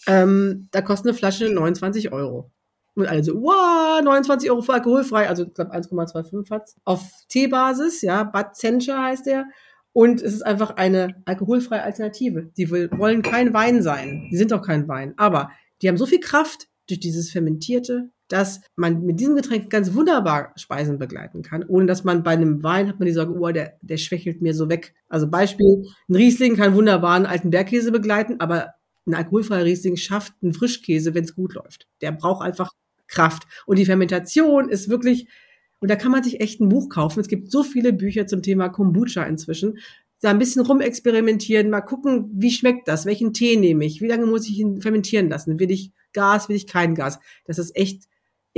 Ähm, da kostet eine Flasche 29 Euro. Und alle so, wow, 29 Euro für alkoholfrei, also ich glaube 1,25 hat's. Auf Teebasis, ja, Bad Sencha heißt der. Und es ist einfach eine alkoholfreie Alternative. Die will, wollen kein Wein sein. Die sind auch kein Wein. Aber die haben so viel Kraft durch dieses Fermentierte, dass man mit diesem Getränk ganz wunderbar Speisen begleiten kann, ohne dass man bei einem Wein hat man die Sorge, oh, der, der schwächelt mir so weg. Also Beispiel, ein Riesling kann wunderbar einen alten Bergkäse begleiten, aber ein alkoholfreier Riesling schafft einen Frischkäse, wenn es gut läuft. Der braucht einfach Kraft. Und die Fermentation ist wirklich, und da kann man sich echt ein Buch kaufen. Es gibt so viele Bücher zum Thema Kombucha inzwischen. Da ein bisschen rumexperimentieren, mal gucken, wie schmeckt das, welchen Tee nehme ich, wie lange muss ich ihn fermentieren lassen, will ich Gas, will ich kein Gas. Das ist echt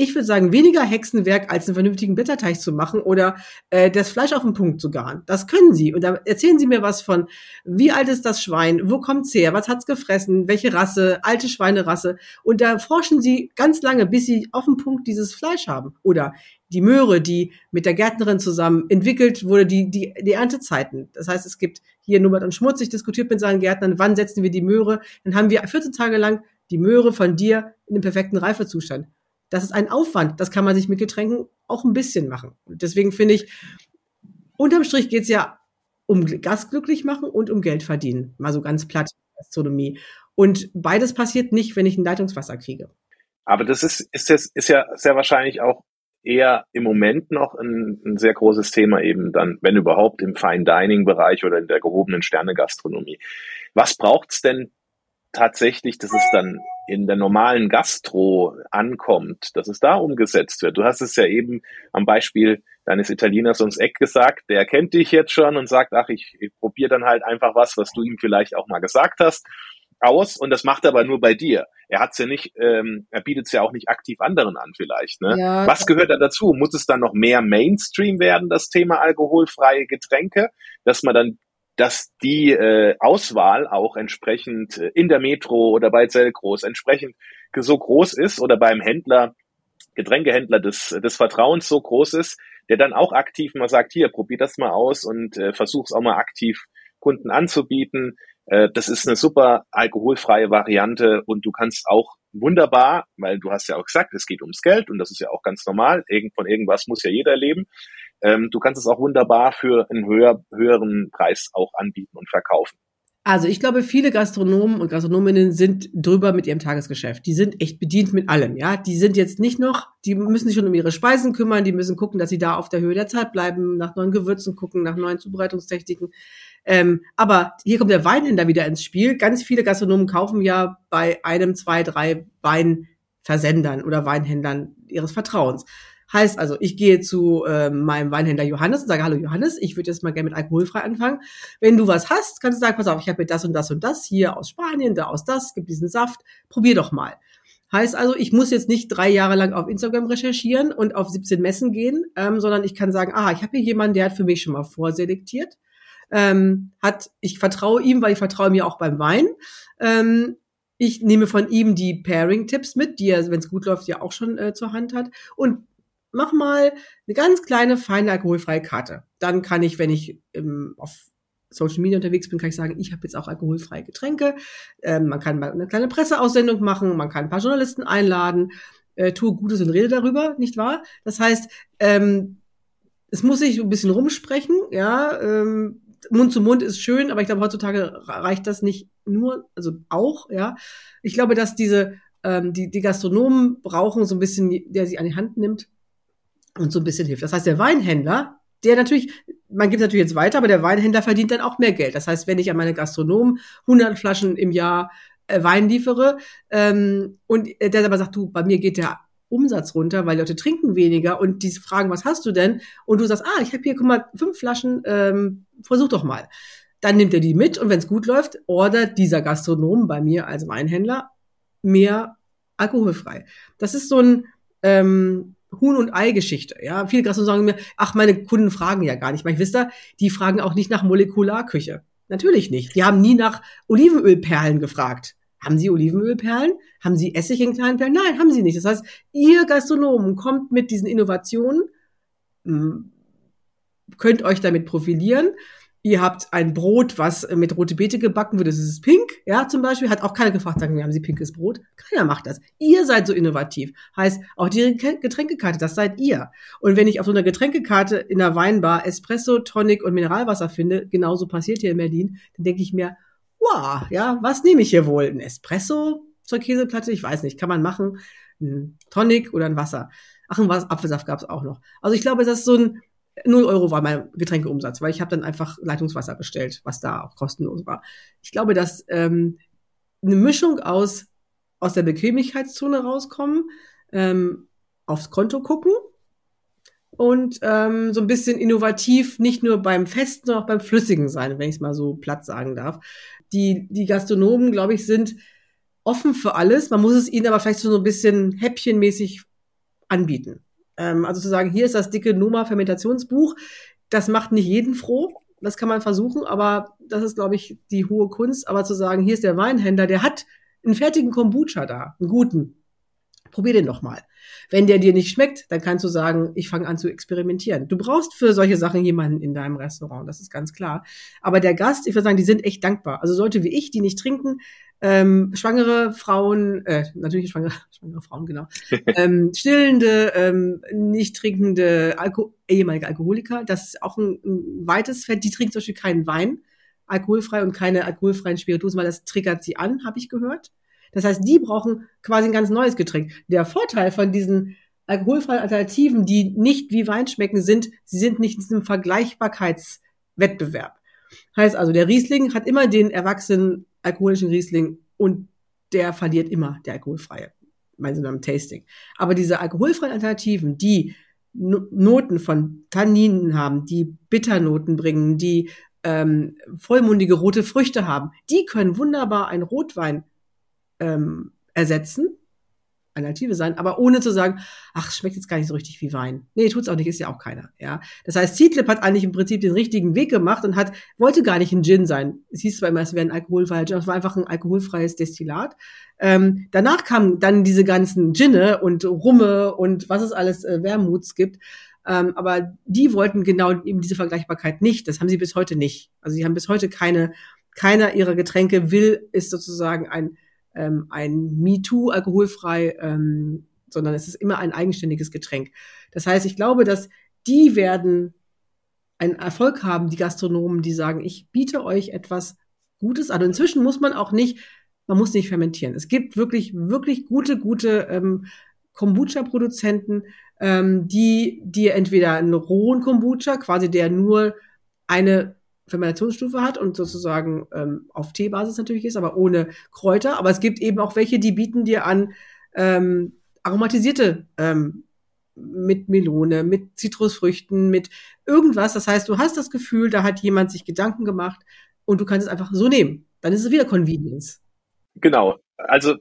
ich würde sagen, weniger Hexenwerk, als einen vernünftigen Blätterteig zu machen oder äh, das Fleisch auf den Punkt zu garen. Das können sie. Und da erzählen sie mir was von, wie alt ist das Schwein, wo kommt's her, was hat's gefressen, welche Rasse, alte Schweinerasse. Und da forschen sie ganz lange, bis sie auf den Punkt dieses Fleisch haben. Oder die Möhre, die mit der Gärtnerin zusammen entwickelt wurde, die, die, die Erntezeiten. Das heißt, es gibt hier Nummert und Schmutzig diskutiert mit seinen Gärtnern, wann setzen wir die Möhre. Dann haben wir 14 Tage lang die Möhre von dir in dem perfekten Reifezustand das ist ein Aufwand. Das kann man sich mit Getränken auch ein bisschen machen. Deswegen finde ich, unterm Strich geht es ja um Gast glücklich machen und um Geld verdienen. Mal so ganz platt Gastronomie. Und beides passiert nicht, wenn ich ein Leitungswasser kriege. Aber das ist, ist, jetzt, ist ja sehr wahrscheinlich auch eher im Moment noch ein, ein sehr großes Thema eben dann, wenn überhaupt im Fine Dining Bereich oder in der gehobenen Sternegastronomie. Was braucht's denn tatsächlich, dass es dann in der normalen Gastro ankommt, dass es da umgesetzt wird. Du hast es ja eben am Beispiel deines Italieners ums Eck gesagt, der kennt dich jetzt schon und sagt, ach, ich, ich probiere dann halt einfach was, was du ihm vielleicht auch mal gesagt hast, aus und das macht er aber nur bei dir. Er hat's ja nicht, ähm, er bietet es ja auch nicht aktiv anderen an vielleicht. Ne? Ja, was gehört da dazu? Muss es dann noch mehr Mainstream werden, das Thema alkoholfreie Getränke, dass man dann dass die äh, Auswahl auch entsprechend äh, in der Metro oder bei Zellgroß entsprechend so groß ist oder beim Händler, Getränkehändler des, des Vertrauens so groß ist, der dann auch aktiv mal sagt, hier, probier das mal aus und äh, versuch's auch mal aktiv Kunden anzubieten. Äh, das ist eine super alkoholfreie Variante und du kannst auch wunderbar, weil du hast ja auch gesagt, es geht ums Geld und das ist ja auch ganz normal. Irgend von irgendwas muss ja jeder leben. Ähm, du kannst es auch wunderbar für einen höher, höheren Preis auch anbieten und verkaufen. Also ich glaube, viele Gastronomen und Gastronominnen sind drüber mit ihrem Tagesgeschäft. Die sind echt bedient mit allem, ja. Die sind jetzt nicht noch, die müssen sich schon um ihre Speisen kümmern, die müssen gucken, dass sie da auf der Höhe der Zeit bleiben, nach neuen Gewürzen gucken, nach neuen Zubereitungstechniken. Ähm, aber hier kommt der Weinhändler wieder ins Spiel. Ganz viele Gastronomen kaufen ja bei einem, zwei, drei Weinversendern oder Weinhändlern ihres Vertrauens. Heißt also, ich gehe zu äh, meinem Weinhändler Johannes und sage, hallo Johannes, ich würde jetzt mal gerne mit alkoholfrei anfangen. Wenn du was hast, kannst du sagen, pass auf, ich habe mir das und das und das hier aus Spanien, da aus das, gibt diesen Saft, probier doch mal. Heißt also, ich muss jetzt nicht drei Jahre lang auf Instagram recherchieren und auf 17 Messen gehen, ähm, sondern ich kann sagen, ah, ich habe hier jemanden, der hat für mich schon mal vorselektiert ähm, hat, ich vertraue ihm, weil ich vertraue mir auch beim Wein. Ähm, ich nehme von ihm die Pairing-Tipps mit, die er, wenn es gut läuft, ja auch schon äh, zur Hand hat. Und mach mal eine ganz kleine, feine alkoholfreie Karte. Dann kann ich, wenn ich ähm, auf Social Media unterwegs bin, kann ich sagen, ich habe jetzt auch alkoholfreie Getränke. Ähm, man kann mal eine kleine Presseaussendung machen, man kann ein paar Journalisten einladen, äh, tue Gutes und rede darüber, nicht wahr? Das heißt, ähm, es muss sich ein bisschen rumsprechen, ja. Ähm, Mund zu Mund ist schön, aber ich glaube, heutzutage reicht das nicht nur, also auch, ja. Ich glaube, dass diese, ähm, die, die Gastronomen brauchen so ein bisschen, der sie an die Hand nimmt und so ein bisschen hilft. Das heißt, der Weinhändler, der natürlich, man gibt natürlich jetzt weiter, aber der Weinhändler verdient dann auch mehr Geld. Das heißt, wenn ich an meine Gastronomen 100 Flaschen im Jahr äh, Wein liefere ähm, und der aber sagt, du, bei mir geht der Umsatz runter, weil Leute trinken weniger und die fragen, was hast du denn? Und du sagst, ah, ich habe hier, guck mal, fünf Flaschen, ähm, versuch doch mal. Dann nimmt er die mit und wenn es gut läuft, ordert dieser Gastronom bei mir als Weinhändler mehr alkoholfrei. Das ist so ein ähm, Huhn- und Ei-Geschichte. Ja, viele Gastronomen sagen mir, ach, meine Kunden fragen ja gar nicht. Ich wisst ihr, die fragen auch nicht nach Molekularküche. Natürlich nicht. Die haben nie nach Olivenölperlen gefragt. Haben Sie Olivenölperlen? Haben Sie Essig in kleinen Perlen? Nein, haben Sie nicht. Das heißt, Ihr Gastronomen kommt mit diesen Innovationen, hm, könnt euch damit profilieren. Ihr habt ein Brot, was mit rote Beete gebacken wird, das ist pink, ja, zum Beispiel. Hat auch keiner gefragt, sagen wir, haben Sie pinkes Brot? Keiner macht das. Ihr seid so innovativ. Heißt, auch die Getränkekarte, das seid ihr. Und wenn ich auf so einer Getränkekarte in der Weinbar Espresso, Tonic und Mineralwasser finde, genauso passiert hier in Berlin, dann denke ich mir, wow, ja, was nehme ich hier wohl? Ein Espresso zur Käseplatte? Ich weiß nicht, kann man machen. Ein Tonic oder ein Wasser. Ach, ein Apfelsaft gab es auch noch. Also ich glaube, das ist so ein 0 Euro war mein Getränkeumsatz, weil ich habe dann einfach Leitungswasser bestellt, was da auch kostenlos war. Ich glaube, dass ähm, eine Mischung aus aus der Bequemlichkeitszone rauskommen, ähm, aufs Konto gucken und ähm, so ein bisschen innovativ, nicht nur beim Festen, sondern auch beim Flüssigen sein, wenn ich es mal so platt sagen darf die, die Gastronomen, glaube ich, sind offen für alles. Man muss es ihnen aber vielleicht so ein bisschen häppchenmäßig anbieten. Ähm, also zu sagen, hier ist das dicke Numa Fermentationsbuch. Das macht nicht jeden froh. Das kann man versuchen, aber das ist, glaube ich, die hohe Kunst. Aber zu sagen, hier ist der Weinhändler, der hat einen fertigen Kombucha da, einen guten. Probier den doch mal. Wenn der dir nicht schmeckt, dann kannst du sagen, ich fange an zu experimentieren. Du brauchst für solche Sachen jemanden in deinem Restaurant, das ist ganz klar. Aber der Gast, ich würde sagen, die sind echt dankbar. Also Leute wie ich, die nicht trinken, ähm, schwangere Frauen, äh, natürlich schwangere, schwangere Frauen, genau, ähm, stillende, ähm, nicht trinkende Alko ehemalige Alkoholiker, das ist auch ein, ein weites Feld, die trinken zum Beispiel keinen Wein, alkoholfrei und keine alkoholfreien Spirituosen, weil das triggert sie an, habe ich gehört. Das heißt, die brauchen quasi ein ganz neues Getränk. Der Vorteil von diesen alkoholfreien Alternativen, die nicht wie Wein schmecken, sind, sie sind nicht in diesem Vergleichbarkeitswettbewerb. Heißt also, der Riesling hat immer den erwachsenen alkoholischen Riesling und der verliert immer, der alkoholfreie, meinen Sie beim Tasting. Aber diese alkoholfreien Alternativen, die Noten von Tanninen haben, die Bitternoten bringen, die ähm, vollmundige rote Früchte haben, die können wunderbar ein Rotwein ähm, ersetzen eine Alternative sein, aber ohne zu sagen, ach, schmeckt jetzt gar nicht so richtig wie Wein. Nee, tut's auch nicht, ist ja auch keiner, ja. Das heißt, Seedlip hat eigentlich im Prinzip den richtigen Weg gemacht und hat, wollte gar nicht ein Gin sein. Es hieß zwar immer, es wäre ein alkoholfreier Gin, es war einfach ein alkoholfreies Destillat. Ähm, danach kamen dann diese ganzen Ginne und Rumme und was es alles äh, Wermuts gibt. Ähm, aber die wollten genau eben diese Vergleichbarkeit nicht. Das haben sie bis heute nicht. Also sie haben bis heute keine, keiner ihrer Getränke will, ist sozusagen ein ähm, ein MeToo alkoholfrei, ähm, sondern es ist immer ein eigenständiges Getränk. Das heißt, ich glaube, dass die werden einen Erfolg haben, die Gastronomen, die sagen, ich biete euch etwas Gutes. Und inzwischen muss man auch nicht, man muss nicht fermentieren. Es gibt wirklich, wirklich gute, gute ähm, Kombucha-Produzenten, ähm, die dir entweder einen rohen Kombucha, quasi der nur eine Fermentationsstufe hat und sozusagen ähm, auf Teebasis natürlich ist, aber ohne Kräuter. Aber es gibt eben auch welche, die bieten dir an ähm, aromatisierte ähm, mit Melone, mit Zitrusfrüchten, mit irgendwas. Das heißt, du hast das Gefühl, da hat jemand sich Gedanken gemacht und du kannst es einfach so nehmen. Dann ist es wieder Convenience. Genau. Also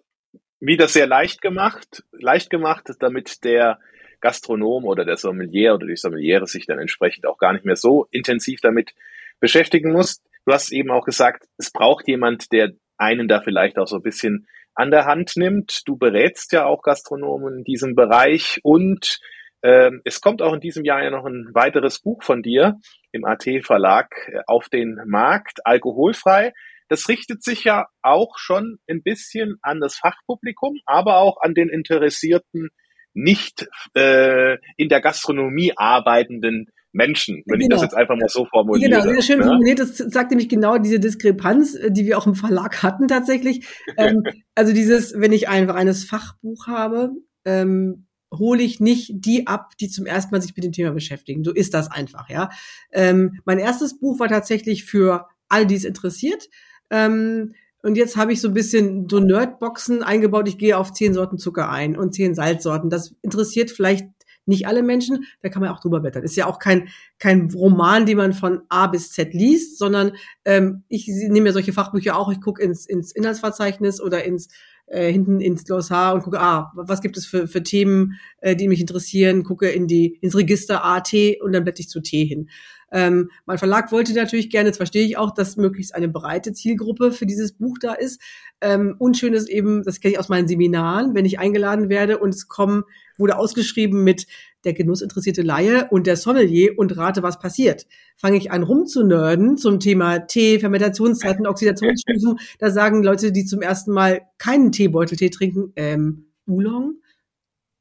wieder sehr leicht gemacht, leicht gemacht, damit der Gastronom oder der Sommelier oder die Sommeliere sich dann entsprechend auch gar nicht mehr so intensiv damit beschäftigen muss. Du hast eben auch gesagt, es braucht jemand, der einen da vielleicht auch so ein bisschen an der Hand nimmt. Du berätst ja auch Gastronomen in diesem Bereich und äh, es kommt auch in diesem Jahr ja noch ein weiteres Buch von dir im AT Verlag äh, auf den Markt, alkoholfrei. Das richtet sich ja auch schon ein bisschen an das Fachpublikum, aber auch an den interessierten, nicht äh, in der Gastronomie arbeitenden Menschen, wenn genau. ich das genau. jetzt einfach mal so formuliere. Genau, sehr schön ne? formuliert. Das sagt nämlich genau diese Diskrepanz, äh, die wir auch im Verlag hatten tatsächlich. ähm, also dieses, wenn ich einfach eines Fachbuch habe, ähm, hole ich nicht die ab, die zum ersten Mal sich mit dem Thema beschäftigen. So ist das einfach, ja. Ähm, mein erstes Buch war tatsächlich für all die es interessiert. Ähm, und jetzt habe ich so ein bisschen so Nerdboxen eingebaut. Ich gehe auf zehn Sorten Zucker ein und zehn Salzsorten. Das interessiert vielleicht nicht alle Menschen, da kann man auch drüber blättern. Ist ja auch kein, kein Roman, den man von A bis Z liest, sondern ähm, ich nehme mir solche Fachbücher auch, ich gucke ins, ins Inhaltsverzeichnis oder ins äh, hinten ins Glossar und gucke, ah, was gibt es für, für Themen, äh, die mich interessieren, gucke in die ins Register A, T und dann blätter ich zu T hin. Ähm, mein Verlag wollte natürlich gerne, das verstehe ich auch, dass möglichst eine breite Zielgruppe für dieses Buch da ist. Ähm, unschön ist eben, das kenne ich aus meinen Seminaren, wenn ich eingeladen werde und es kommen, wurde ausgeschrieben mit der genussinteressierte Laie und der Sommelier und rate, was passiert. Fange ich an rumzunörden zum Thema Tee, Fermentationszeiten, Oxidationsstufen, da sagen Leute, die zum ersten Mal keinen Teebeuteltee trinken, ähm, Oolong,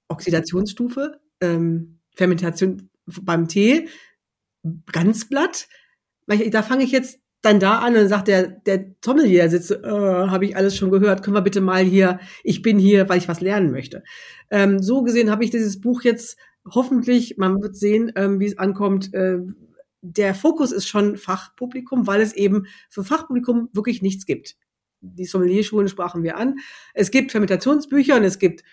Oxidationsstufe, ähm, Fermentation beim Tee, Ganzblatt. Da fange ich jetzt dann da an und sagt der, der Sommelier sitzt, äh, habe ich alles schon gehört, können wir bitte mal hier, ich bin hier, weil ich was lernen möchte. Ähm, so gesehen habe ich dieses Buch jetzt hoffentlich, man wird sehen, ähm, wie es ankommt. Äh, der Fokus ist schon Fachpublikum, weil es eben für Fachpublikum wirklich nichts gibt. Die Sommelierschulen sprachen wir an. Es gibt Fermentationsbücher und es gibt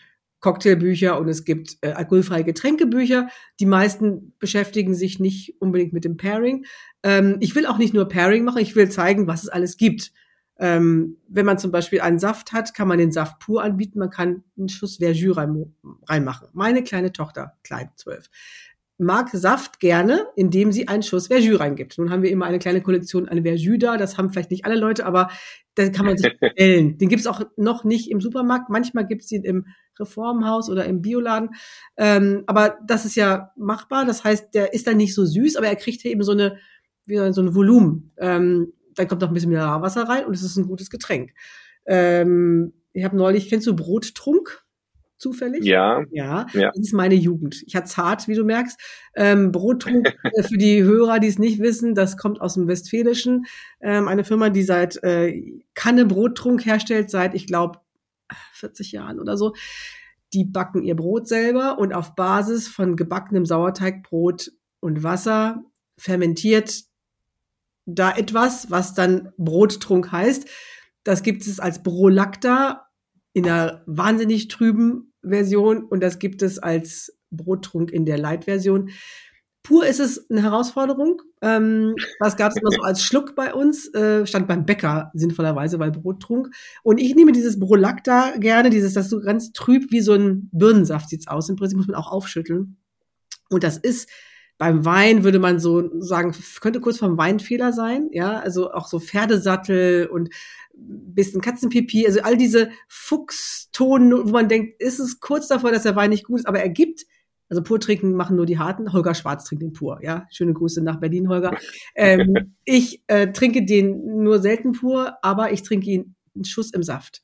Cocktailbücher und es gibt äh, alkoholfreie Getränkebücher. Die meisten beschäftigen sich nicht unbedingt mit dem Pairing. Ähm, ich will auch nicht nur Pairing machen, ich will zeigen, was es alles gibt. Ähm, wenn man zum Beispiel einen Saft hat, kann man den Saft pur anbieten, man kann einen Schuss Verjus reinmachen. Meine kleine Tochter, klein, zwölf, mag Saft gerne, indem sie einen Schuss Verjus reingibt. Nun haben wir immer eine kleine Kollektion an Verjus da, das haben vielleicht nicht alle Leute, aber den kann man sich stellen. Den gibt's auch noch nicht im Supermarkt, manchmal gibt's ihn im Reformhaus oder im Bioladen. Ähm, aber das ist ja machbar, das heißt, der ist dann nicht so süß, aber er kriegt hier eben so eine, wie so ein Volumen. Ähm, dann kommt noch ein bisschen Mineralwasser rein und es ist ein gutes Getränk. Ähm, ich habe neulich, kennst du Brottrunk? Zufällig? Ja. Ja, ja. das ist meine Jugend. Ich hatte zart, wie du merkst. Ähm, Brottrunk äh, für die Hörer, die es nicht wissen, das kommt aus dem Westfälischen. Ähm, eine Firma, die seit äh, Kanne Brottrunk herstellt, seit, ich glaube, 40 Jahren oder so. Die backen ihr Brot selber und auf Basis von gebackenem Sauerteigbrot und Wasser fermentiert da etwas, was dann Brottrunk heißt. Das gibt es als Brolacta in einer wahnsinnig trüben Version und das gibt es als Brottrunk in der Light-Version. Pur ist es eine Herausforderung. Ähm, das gab es immer so als Schluck bei uns, äh, stand beim Bäcker sinnvollerweise, weil Brot trunk. Und ich nehme dieses Brolacta gerne, dieses, das so ganz trüb wie so ein Birnensaft sieht's aus. Im Prinzip muss man auch aufschütteln. Und das ist beim Wein würde man so sagen, könnte kurz vom Weinfehler sein, ja, also auch so Pferdesattel und bisschen Katzenpipi, also all diese Fuchston, wo man denkt, ist es kurz davor, dass der Wein nicht gut ist, aber er gibt also pur trinken machen nur die Harten. Holger Schwarz trinkt den pur. Ja, schöne Grüße nach Berlin, Holger. Ähm, ich äh, trinke den nur selten pur, aber ich trinke ihn einen Schuss im Saft,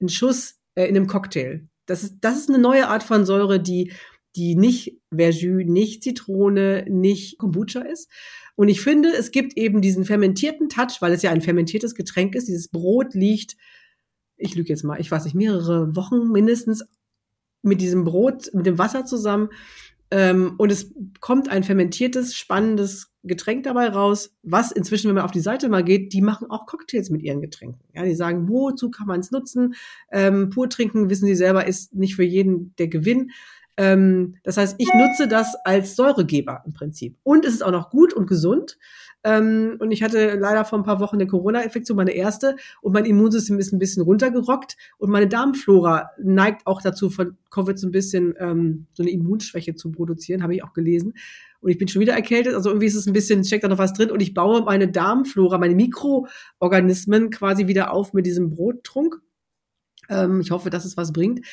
einen Schuss äh, in einem Cocktail. Das ist das ist eine neue Art von Säure, die die nicht Verjus, nicht Zitrone, nicht Kombucha ist. Und ich finde, es gibt eben diesen fermentierten Touch, weil es ja ein fermentiertes Getränk ist. Dieses Brot liegt, ich lüge jetzt mal, ich weiß nicht, mehrere Wochen mindestens mit diesem Brot, mit dem Wasser zusammen. Ähm, und es kommt ein fermentiertes, spannendes Getränk dabei raus, was inzwischen, wenn man auf die Seite mal geht, die machen auch Cocktails mit ihren Getränken. Ja, die sagen, wozu kann man es nutzen? Ähm, pur trinken, wissen sie selber, ist nicht für jeden der Gewinn. Ähm, das heißt, ich nutze das als Säuregeber im Prinzip. Und es ist auch noch gut und gesund. Ähm, und ich hatte leider vor ein paar Wochen eine Corona-Infektion, meine erste, und mein Immunsystem ist ein bisschen runtergerockt und meine Darmflora neigt auch dazu, von Covid so ein bisschen ähm, so eine Immunschwäche zu produzieren, habe ich auch gelesen. Und ich bin schon wieder erkältet, also irgendwie ist es ein bisschen, steckt da noch was drin und ich baue meine Darmflora, meine Mikroorganismen quasi wieder auf mit diesem Brottrunk. Ähm, ich hoffe, dass es was bringt.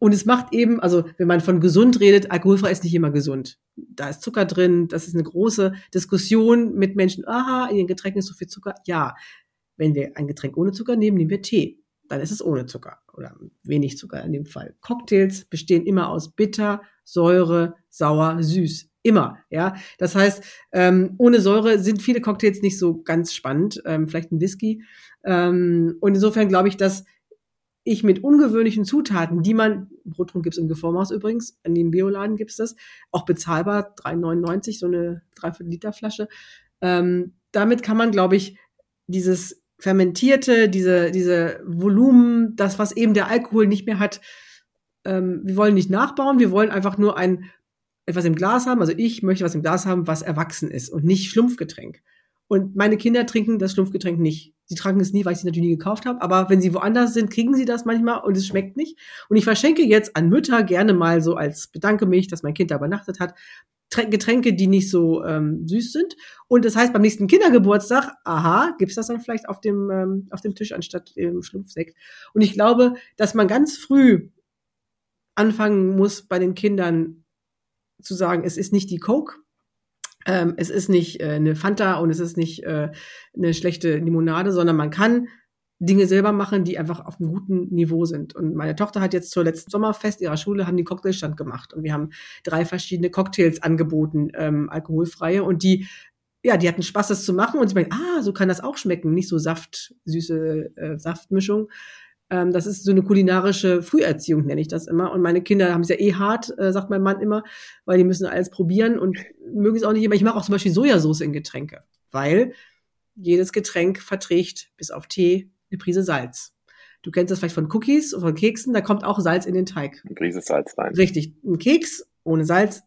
Und es macht eben, also wenn man von gesund redet, alkoholfrei ist nicht immer gesund. Da ist Zucker drin, das ist eine große Diskussion mit Menschen. Aha, in den Getränken ist so viel Zucker. Ja, wenn wir ein Getränk ohne Zucker nehmen, nehmen wir Tee. Dann ist es ohne Zucker oder wenig Zucker in dem Fall. Cocktails bestehen immer aus bitter, Säure, sauer, süß. Immer, ja. Das heißt, ähm, ohne Säure sind viele Cocktails nicht so ganz spannend. Ähm, vielleicht ein Whisky. Ähm, und insofern glaube ich, dass ich mit ungewöhnlichen Zutaten, die man, Brottrunk gibt's im Geformhaus übrigens, in dem Bioladen gibt's das, auch bezahlbar, 3,99, so eine dreiviertel Liter Flasche. Ähm, damit kann man, glaube ich, dieses fermentierte, diese, diese Volumen, das, was eben der Alkohol nicht mehr hat, ähm, wir wollen nicht nachbauen, wir wollen einfach nur ein etwas im Glas haben. Also ich möchte was im Glas haben, was erwachsen ist und nicht Schlumpfgetränk. Und meine Kinder trinken das Schlumpfgetränk nicht. Sie tragen es nie, weil ich es natürlich nie gekauft habe. Aber wenn sie woanders sind, kriegen sie das manchmal und es schmeckt nicht. Und ich verschenke jetzt an Mütter gerne mal so als bedanke mich, dass mein Kind da übernachtet hat, Getränke, die nicht so ähm, süß sind. Und das heißt, beim nächsten Kindergeburtstag, aha, gibt's das dann vielleicht auf dem, ähm, auf dem Tisch anstatt dem Schlumpfsekt. Und ich glaube, dass man ganz früh anfangen muss, bei den Kindern zu sagen, es ist nicht die Coke, ähm, es ist nicht äh, eine Fanta und es ist nicht äh, eine schlechte Limonade, sondern man kann Dinge selber machen, die einfach auf einem guten Niveau sind. Und meine Tochter hat jetzt zur letzten Sommerfest ihrer Schule haben die Cocktailstand gemacht und wir haben drei verschiedene Cocktails angeboten, ähm, alkoholfreie und die ja, die hatten Spaß, das zu machen und sie meinen, ah, so kann das auch schmecken, nicht so Saft, süße äh, Saftmischung. Ähm, das ist so eine kulinarische Früherziehung, nenne ich das immer. Und meine Kinder haben es ja eh hart, äh, sagt mein Mann immer, weil die müssen alles probieren und mögen es auch nicht immer. Ich mache auch zum Beispiel Sojasauce in Getränke, weil jedes Getränk verträgt bis auf Tee eine Prise Salz. Du kennst das vielleicht von Cookies oder von Keksen, da kommt auch Salz in den Teig. Eine Prise Salz rein. Richtig. Ein Keks ohne Salz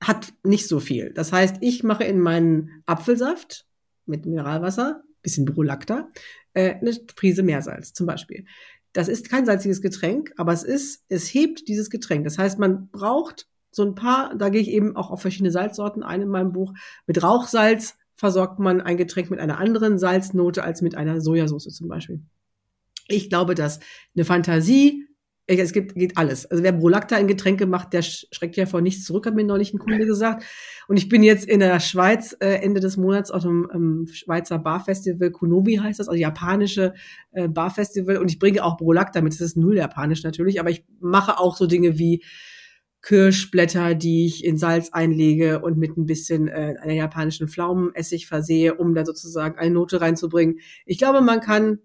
hat nicht so viel. Das heißt, ich mache in meinen Apfelsaft mit Mineralwasser, bisschen Brolacta, äh, eine Prise Meersalz zum Beispiel. Das ist kein salziges Getränk, aber es ist, es hebt dieses Getränk. Das heißt, man braucht so ein paar, da gehe ich eben auch auf verschiedene Salzsorten ein in meinem Buch. Mit Rauchsalz versorgt man ein Getränk mit einer anderen Salznote als mit einer Sojasauce zum Beispiel. Ich glaube, dass eine Fantasie es gibt, geht alles. Also wer Brolacta in Getränke macht, der schreckt ja vor nichts zurück, hat mir neulich ein Kunde gesagt. Und ich bin jetzt in der Schweiz äh, Ende des Monats auf dem ähm, Schweizer Barfestival, Konobi heißt das, also japanische äh, Barfestival. Und ich bringe auch Brolacta mit. Das ist null japanisch natürlich, aber ich mache auch so Dinge wie Kirschblätter, die ich in Salz einlege und mit ein bisschen äh, einer japanischen Pflaumenessig versehe, um da sozusagen eine Note reinzubringen. Ich glaube, man kann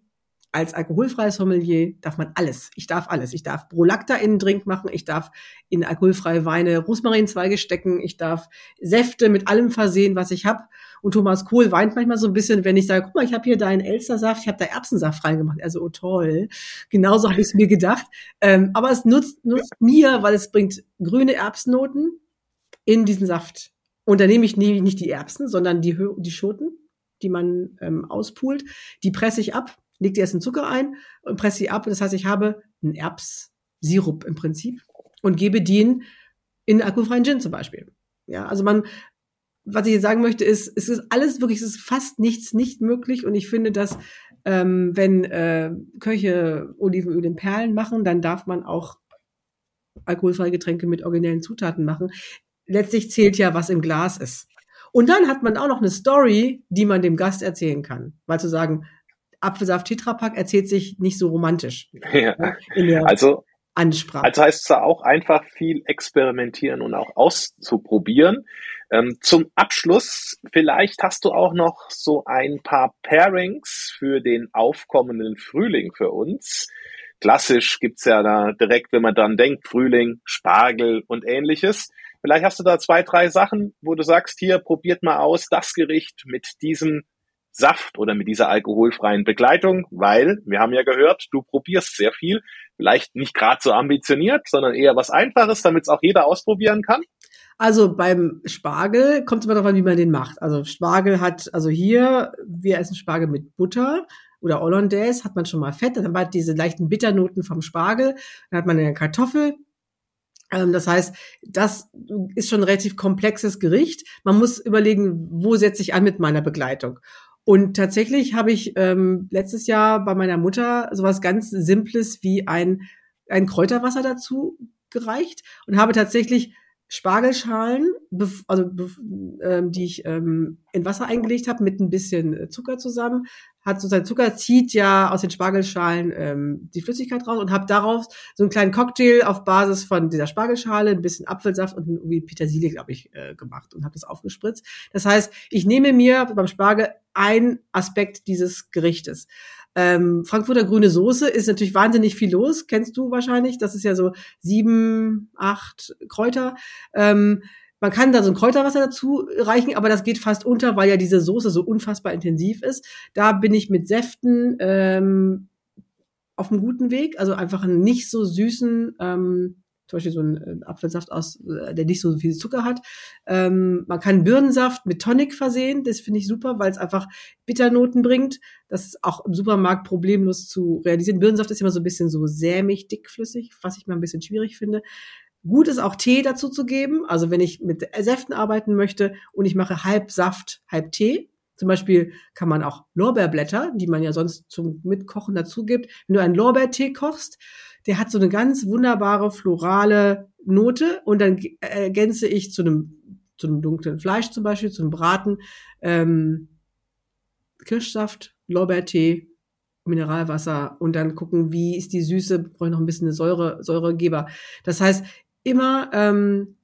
als alkoholfreies Sommelier darf man alles. Ich darf alles. Ich darf Brolacta in einen Drink machen. Ich darf in alkoholfreie Weine Rosmarinzweige stecken. Ich darf Säfte mit allem versehen, was ich habe. Und Thomas Kohl weint manchmal so ein bisschen, wenn ich sage, guck mal, ich habe hier deinen Elstersaft, ich habe da Erbsensaft reingemacht. Also, oh toll. Genauso habe ich es mir gedacht. Ähm, aber es nutzt, nutzt mir, weil es bringt grüne Erbsennoten, in diesen Saft. Und da nehme ich nicht die Erbsen, sondern die, die Schoten, die man ähm, auspult. Die presse ich ab, leg die erst in Zucker ein und presse sie ab. Das heißt, ich habe einen Erbssirup im Prinzip und gebe den in alkoholfreien Gin zum Beispiel. Ja, also man, was ich jetzt sagen möchte, ist, es ist alles wirklich, es ist fast nichts nicht möglich und ich finde, dass ähm, wenn äh, Köche Olivenöl in Perlen machen, dann darf man auch alkoholfreie Getränke mit originellen Zutaten machen. Letztlich zählt ja, was im Glas ist. Und dann hat man auch noch eine Story, die man dem Gast erzählen kann. Weil zu sagen, Apfelsaft Tetrapack erzählt sich nicht so romantisch. Ja. also Ansprache. Also heißt es da auch einfach viel experimentieren und auch auszuprobieren. Ähm, zum Abschluss, vielleicht hast du auch noch so ein paar Pairings für den aufkommenden Frühling für uns. Klassisch gibt's ja da direkt, wenn man dann denkt, Frühling, Spargel und ähnliches. Vielleicht hast du da zwei, drei Sachen, wo du sagst, hier probiert mal aus das Gericht mit diesem Saft oder mit dieser alkoholfreien Begleitung, weil wir haben ja gehört, du probierst sehr viel, vielleicht nicht gerade so ambitioniert, sondern eher was Einfaches, damit es auch jeder ausprobieren kann. Also beim Spargel kommt immer darauf an, wie man den macht. Also Spargel hat, also hier, wir essen Spargel mit Butter oder Hollandaise, hat man schon mal Fett, dann hat man diese leichten Bitternoten vom Spargel, dann hat man eine Kartoffel, ähm, das heißt, das ist schon ein relativ komplexes Gericht. Man muss überlegen, wo setze ich an mit meiner Begleitung. Und tatsächlich habe ich ähm, letztes Jahr bei meiner Mutter sowas ganz Simples wie ein, ein Kräuterwasser dazu gereicht und habe tatsächlich Spargelschalen, also ähm, die ich ähm, in Wasser eingelegt habe mit ein bisschen Zucker zusammen, hat sozusagen Zucker zieht ja aus den Spargelschalen ähm, die Flüssigkeit raus und habe darauf so einen kleinen Cocktail auf Basis von dieser Spargelschale, ein bisschen Apfelsaft und irgendwie Petersilie, glaube ich, äh, gemacht und habe das aufgespritzt. Das heißt, ich nehme mir beim Spargel ein Aspekt dieses Gerichtes. Ähm, Frankfurter grüne Soße ist natürlich wahnsinnig viel los, kennst du wahrscheinlich. Das ist ja so sieben, acht Kräuter. Ähm, man kann da so ein Kräuterwasser dazu reichen, aber das geht fast unter, weil ja diese Soße so unfassbar intensiv ist. Da bin ich mit Säften ähm, auf einem guten Weg, also einfach einen nicht so süßen, ähm, zum Beispiel so ein äh, Apfelsaft aus, äh, der nicht so viel Zucker hat. Ähm, man kann Birnensaft mit Tonic versehen, das finde ich super, weil es einfach Bitternoten bringt. Das ist auch im Supermarkt problemlos zu realisieren. Birnensaft ist immer so ein bisschen so sämig, dickflüssig, was ich mal ein bisschen schwierig finde. Gut ist auch Tee dazu zu geben. Also wenn ich mit Säften arbeiten möchte und ich mache halb Saft, halb Tee. Zum Beispiel kann man auch Lorbeerblätter, die man ja sonst zum Mitkochen dazu gibt. Wenn du einen Lorbeertee kochst, der hat so eine ganz wunderbare florale Note und dann ergänze ich zu einem zu einem dunklen Fleisch zum Beispiel, zu einem Braten, ähm, Kirschsaft, Lorbeertee, Mineralwasser und dann gucken, wie ist die Süße, brauche ich noch ein bisschen eine Säure, Säuregeber. Das heißt, immer, ähm,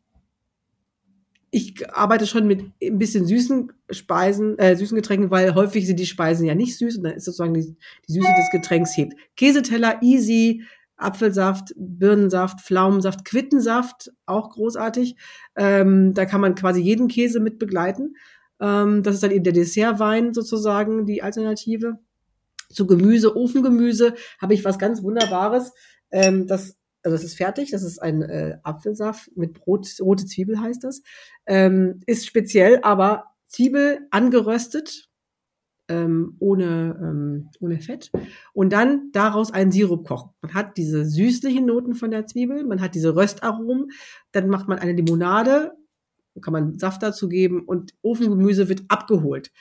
ich arbeite schon mit ein bisschen süßen Speisen, äh, süßen Getränken, weil häufig sind die Speisen ja nicht süß und dann ist sozusagen die, die Süße des Getränks hebt. Käseteller, easy, Apfelsaft, Birnensaft, Pflaumensaft, Quittensaft, auch großartig. Ähm, da kann man quasi jeden Käse mit begleiten. Ähm, das ist dann eben der Dessertwein sozusagen, die Alternative. Zu Gemüse, Ofengemüse habe ich was ganz Wunderbares. Ähm, das also es ist fertig, das ist ein äh, Apfelsaft mit Brot, rote Zwiebel heißt das. Ähm, ist speziell, aber Zwiebel angeröstet, ähm, ohne, ähm, ohne Fett. Und dann daraus einen Sirup kochen. Man hat diese süßlichen Noten von der Zwiebel, man hat diese Röstaromen, dann macht man eine Limonade, kann man Saft dazu geben und Ofengemüse wird abgeholt.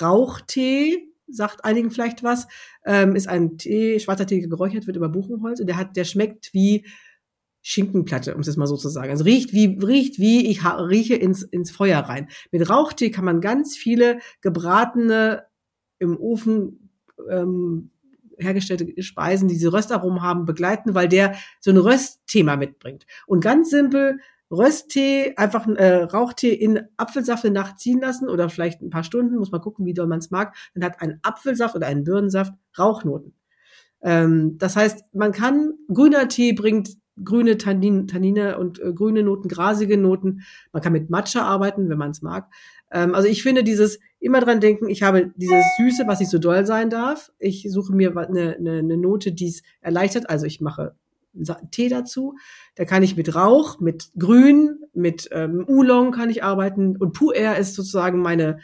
Rauchtee sagt einigen vielleicht was, ähm, ist ein Tee, schwarzer Tee geräuchert wird über Buchenholz und der hat, der schmeckt wie Schinkenplatte, um es jetzt mal so zu sagen. Also riecht wie, riecht wie ich rieche ins, ins Feuer rein. Mit Rauchtee kann man ganz viele gebratene, im Ofen ähm, hergestellte Speisen, die diese Röstaromen haben, begleiten, weil der so ein Röstthema mitbringt. Und ganz simpel Rösttee, einfach äh, Rauchtee in Apfelsaft eine Nacht ziehen lassen oder vielleicht ein paar Stunden, muss man gucken, wie doll man es mag. Dann hat ein Apfelsaft oder ein Birnensaft Rauchnoten. Ähm, das heißt, man kann, grüner Tee bringt grüne Tannin, Tannine und äh, grüne Noten, grasige Noten. Man kann mit Matcha arbeiten, wenn man es mag. Ähm, also ich finde dieses immer dran denken, ich habe dieses Süße, was nicht so doll sein darf. Ich suche mir eine, eine, eine Note, die es erleichtert. Also ich mache Tee dazu. Da kann ich mit Rauch, mit Grün, mit ähm, Oolong kann ich arbeiten und Pu'er ist sozusagen meine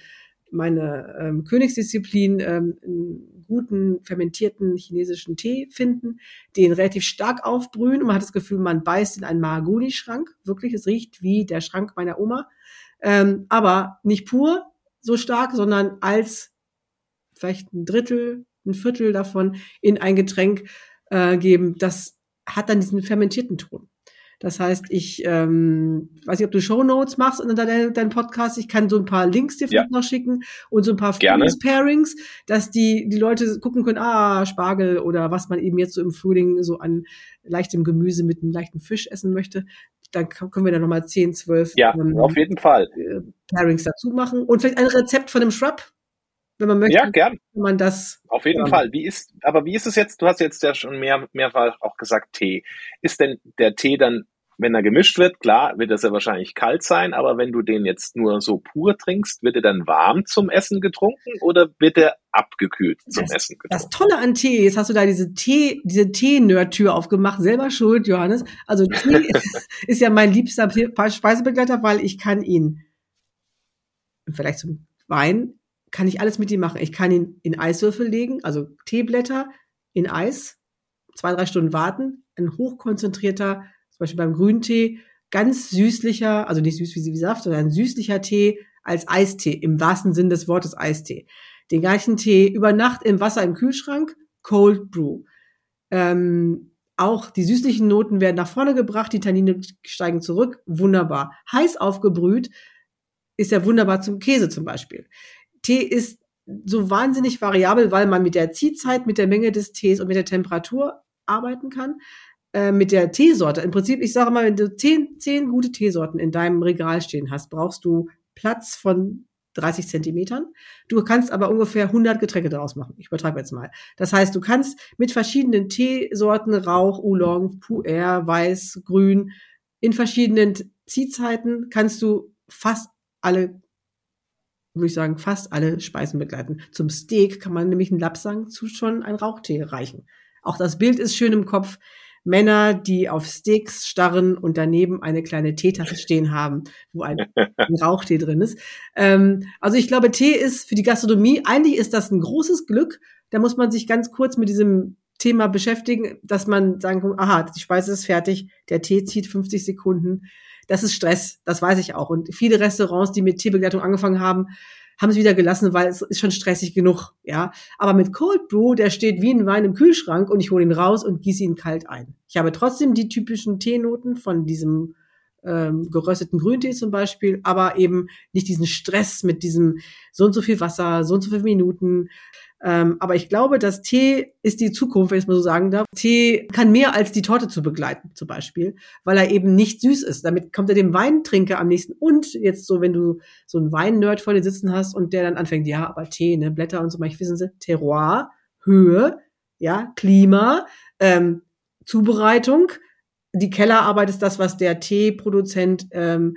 meine ähm, Königsdisziplin, ähm, einen guten fermentierten chinesischen Tee finden, den relativ stark aufbrühen und man hat das Gefühl, man beißt in einen Mahagoni-Schrank. Wirklich, es riecht wie der Schrank meiner Oma. Ähm, aber nicht pur so stark, sondern als vielleicht ein Drittel, ein Viertel davon in ein Getränk äh, geben. Das hat dann diesen fermentierten Ton. Das heißt, ich ähm, weiß nicht, ob du Show Notes machst unter deinem dein Podcast. Ich kann so ein paar Links dir ja. noch schicken und so ein paar Pairings, dass die die Leute gucken können, ah Spargel oder was man eben jetzt so im Frühling so an leichtem Gemüse mit einem leichten Fisch essen möchte. Dann können wir da nochmal 10, 12 ja, ähm, auf jeden Fall. Äh, Pairings dazu machen und vielleicht ein Rezept von einem Shrub, wenn man möchte. Ja, gern. Wenn man das. Auf jeden ähm, Fall. Wie ist, aber wie ist es jetzt? Du hast jetzt ja schon mehr, mehrfach auch gesagt Tee. Ist denn der Tee dann, wenn er gemischt wird, klar, wird er sehr wahrscheinlich kalt sein, aber wenn du den jetzt nur so pur trinkst, wird er dann warm zum Essen getrunken oder wird er abgekühlt zum das, Essen getrunken? Das Tolle an Tee, jetzt hast du da diese Tee, diese Tee-Nerd-Tür aufgemacht, selber schuld, Johannes. Also Tee ist ja mein liebster Speisebegleiter, weil ich kann ihn vielleicht zum Wein kann ich alles mit ihm machen. Ich kann ihn in Eiswürfel legen, also Teeblätter in Eis, zwei, drei Stunden warten, ein hochkonzentrierter, zum Beispiel beim Grüntee, ganz süßlicher, also nicht süß wie Saft, sondern ein süßlicher Tee als Eistee, im wahrsten Sinn des Wortes Eistee. Den gleichen Tee über Nacht im Wasser im Kühlschrank, Cold Brew. Ähm, auch die süßlichen Noten werden nach vorne gebracht, die Tannine steigen zurück, wunderbar. Heiß aufgebrüht ist ja wunderbar zum Käse zum Beispiel. Tee ist so wahnsinnig variabel, weil man mit der Ziehzeit, mit der Menge des Tees und mit der Temperatur arbeiten kann. Äh, mit der Teesorte. Im Prinzip, ich sage mal, wenn du zehn, zehn gute Teesorten in deinem Regal stehen hast, brauchst du Platz von 30 Zentimetern. Du kannst aber ungefähr 100 Getränke daraus machen. Ich übertreibe jetzt mal. Das heißt, du kannst mit verschiedenen Teesorten, Rauch, Oolong, Pu'er, Weiß, Grün, in verschiedenen Ziehzeiten kannst du fast alle würde ich sagen, fast alle Speisen begleiten. Zum Steak kann man nämlich einen Lapsang zu schon ein Rauchtee reichen. Auch das Bild ist schön im Kopf. Männer, die auf Steaks starren und daneben eine kleine Teetasse stehen haben, wo ein, Rauchtee drin ist. Ähm, also ich glaube, Tee ist für die Gastronomie, eigentlich ist das ein großes Glück. Da muss man sich ganz kurz mit diesem Thema beschäftigen, dass man sagen kann, aha, die Speise ist fertig, der Tee zieht 50 Sekunden das ist Stress, das weiß ich auch. Und viele Restaurants, die mit Teebegleitung angefangen haben, haben es wieder gelassen, weil es ist schon stressig genug, ja. Aber mit Cold Brew, der steht wie ein Wein im Kühlschrank und ich hole ihn raus und gieße ihn kalt ein. Ich habe trotzdem die typischen Teenoten von diesem ähm, gerösteten Grüntee zum Beispiel, aber eben nicht diesen Stress mit diesem so und so viel Wasser, so und so viele Minuten. Ähm, aber ich glaube, dass Tee ist die Zukunft, wenn ich es mal so sagen darf. Tee kann mehr als die Torte zu begleiten, zum Beispiel, weil er eben nicht süß ist. Damit kommt er dem Weintrinker am nächsten. Und jetzt so, wenn du so einen Weinnerd vor dir sitzen hast und der dann anfängt, ja, aber Tee, ne, Blätter und so, manchmal wissen sie, Terroir, Höhe, ja, Klima, ähm, Zubereitung, die Kellerarbeit ist das, was der Teeproduzent ähm,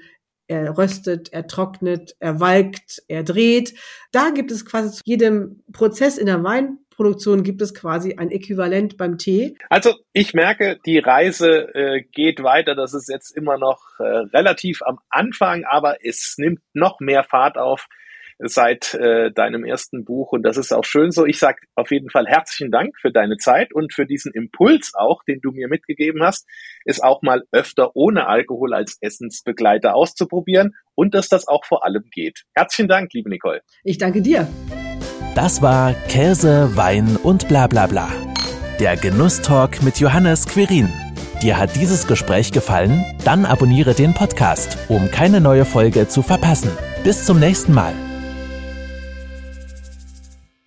er röstet, er trocknet, er walkt, er dreht. Da gibt es quasi zu jedem Prozess in der Weinproduktion gibt es quasi ein Äquivalent beim Tee. Also ich merke, die Reise äh, geht weiter. Das ist jetzt immer noch äh, relativ am Anfang, aber es nimmt noch mehr Fahrt auf seit äh, deinem ersten Buch und das ist auch schön so. Ich sage auf jeden Fall herzlichen Dank für deine Zeit und für diesen Impuls auch, den du mir mitgegeben hast, ist auch mal öfter ohne Alkohol als Essensbegleiter auszuprobieren und dass das auch vor allem geht. Herzlichen Dank, liebe Nicole. Ich danke dir. Das war Käse, Wein und bla bla bla. Der Genusstalk mit Johannes Quirin. Dir hat dieses Gespräch gefallen? Dann abonniere den Podcast, um keine neue Folge zu verpassen. Bis zum nächsten Mal.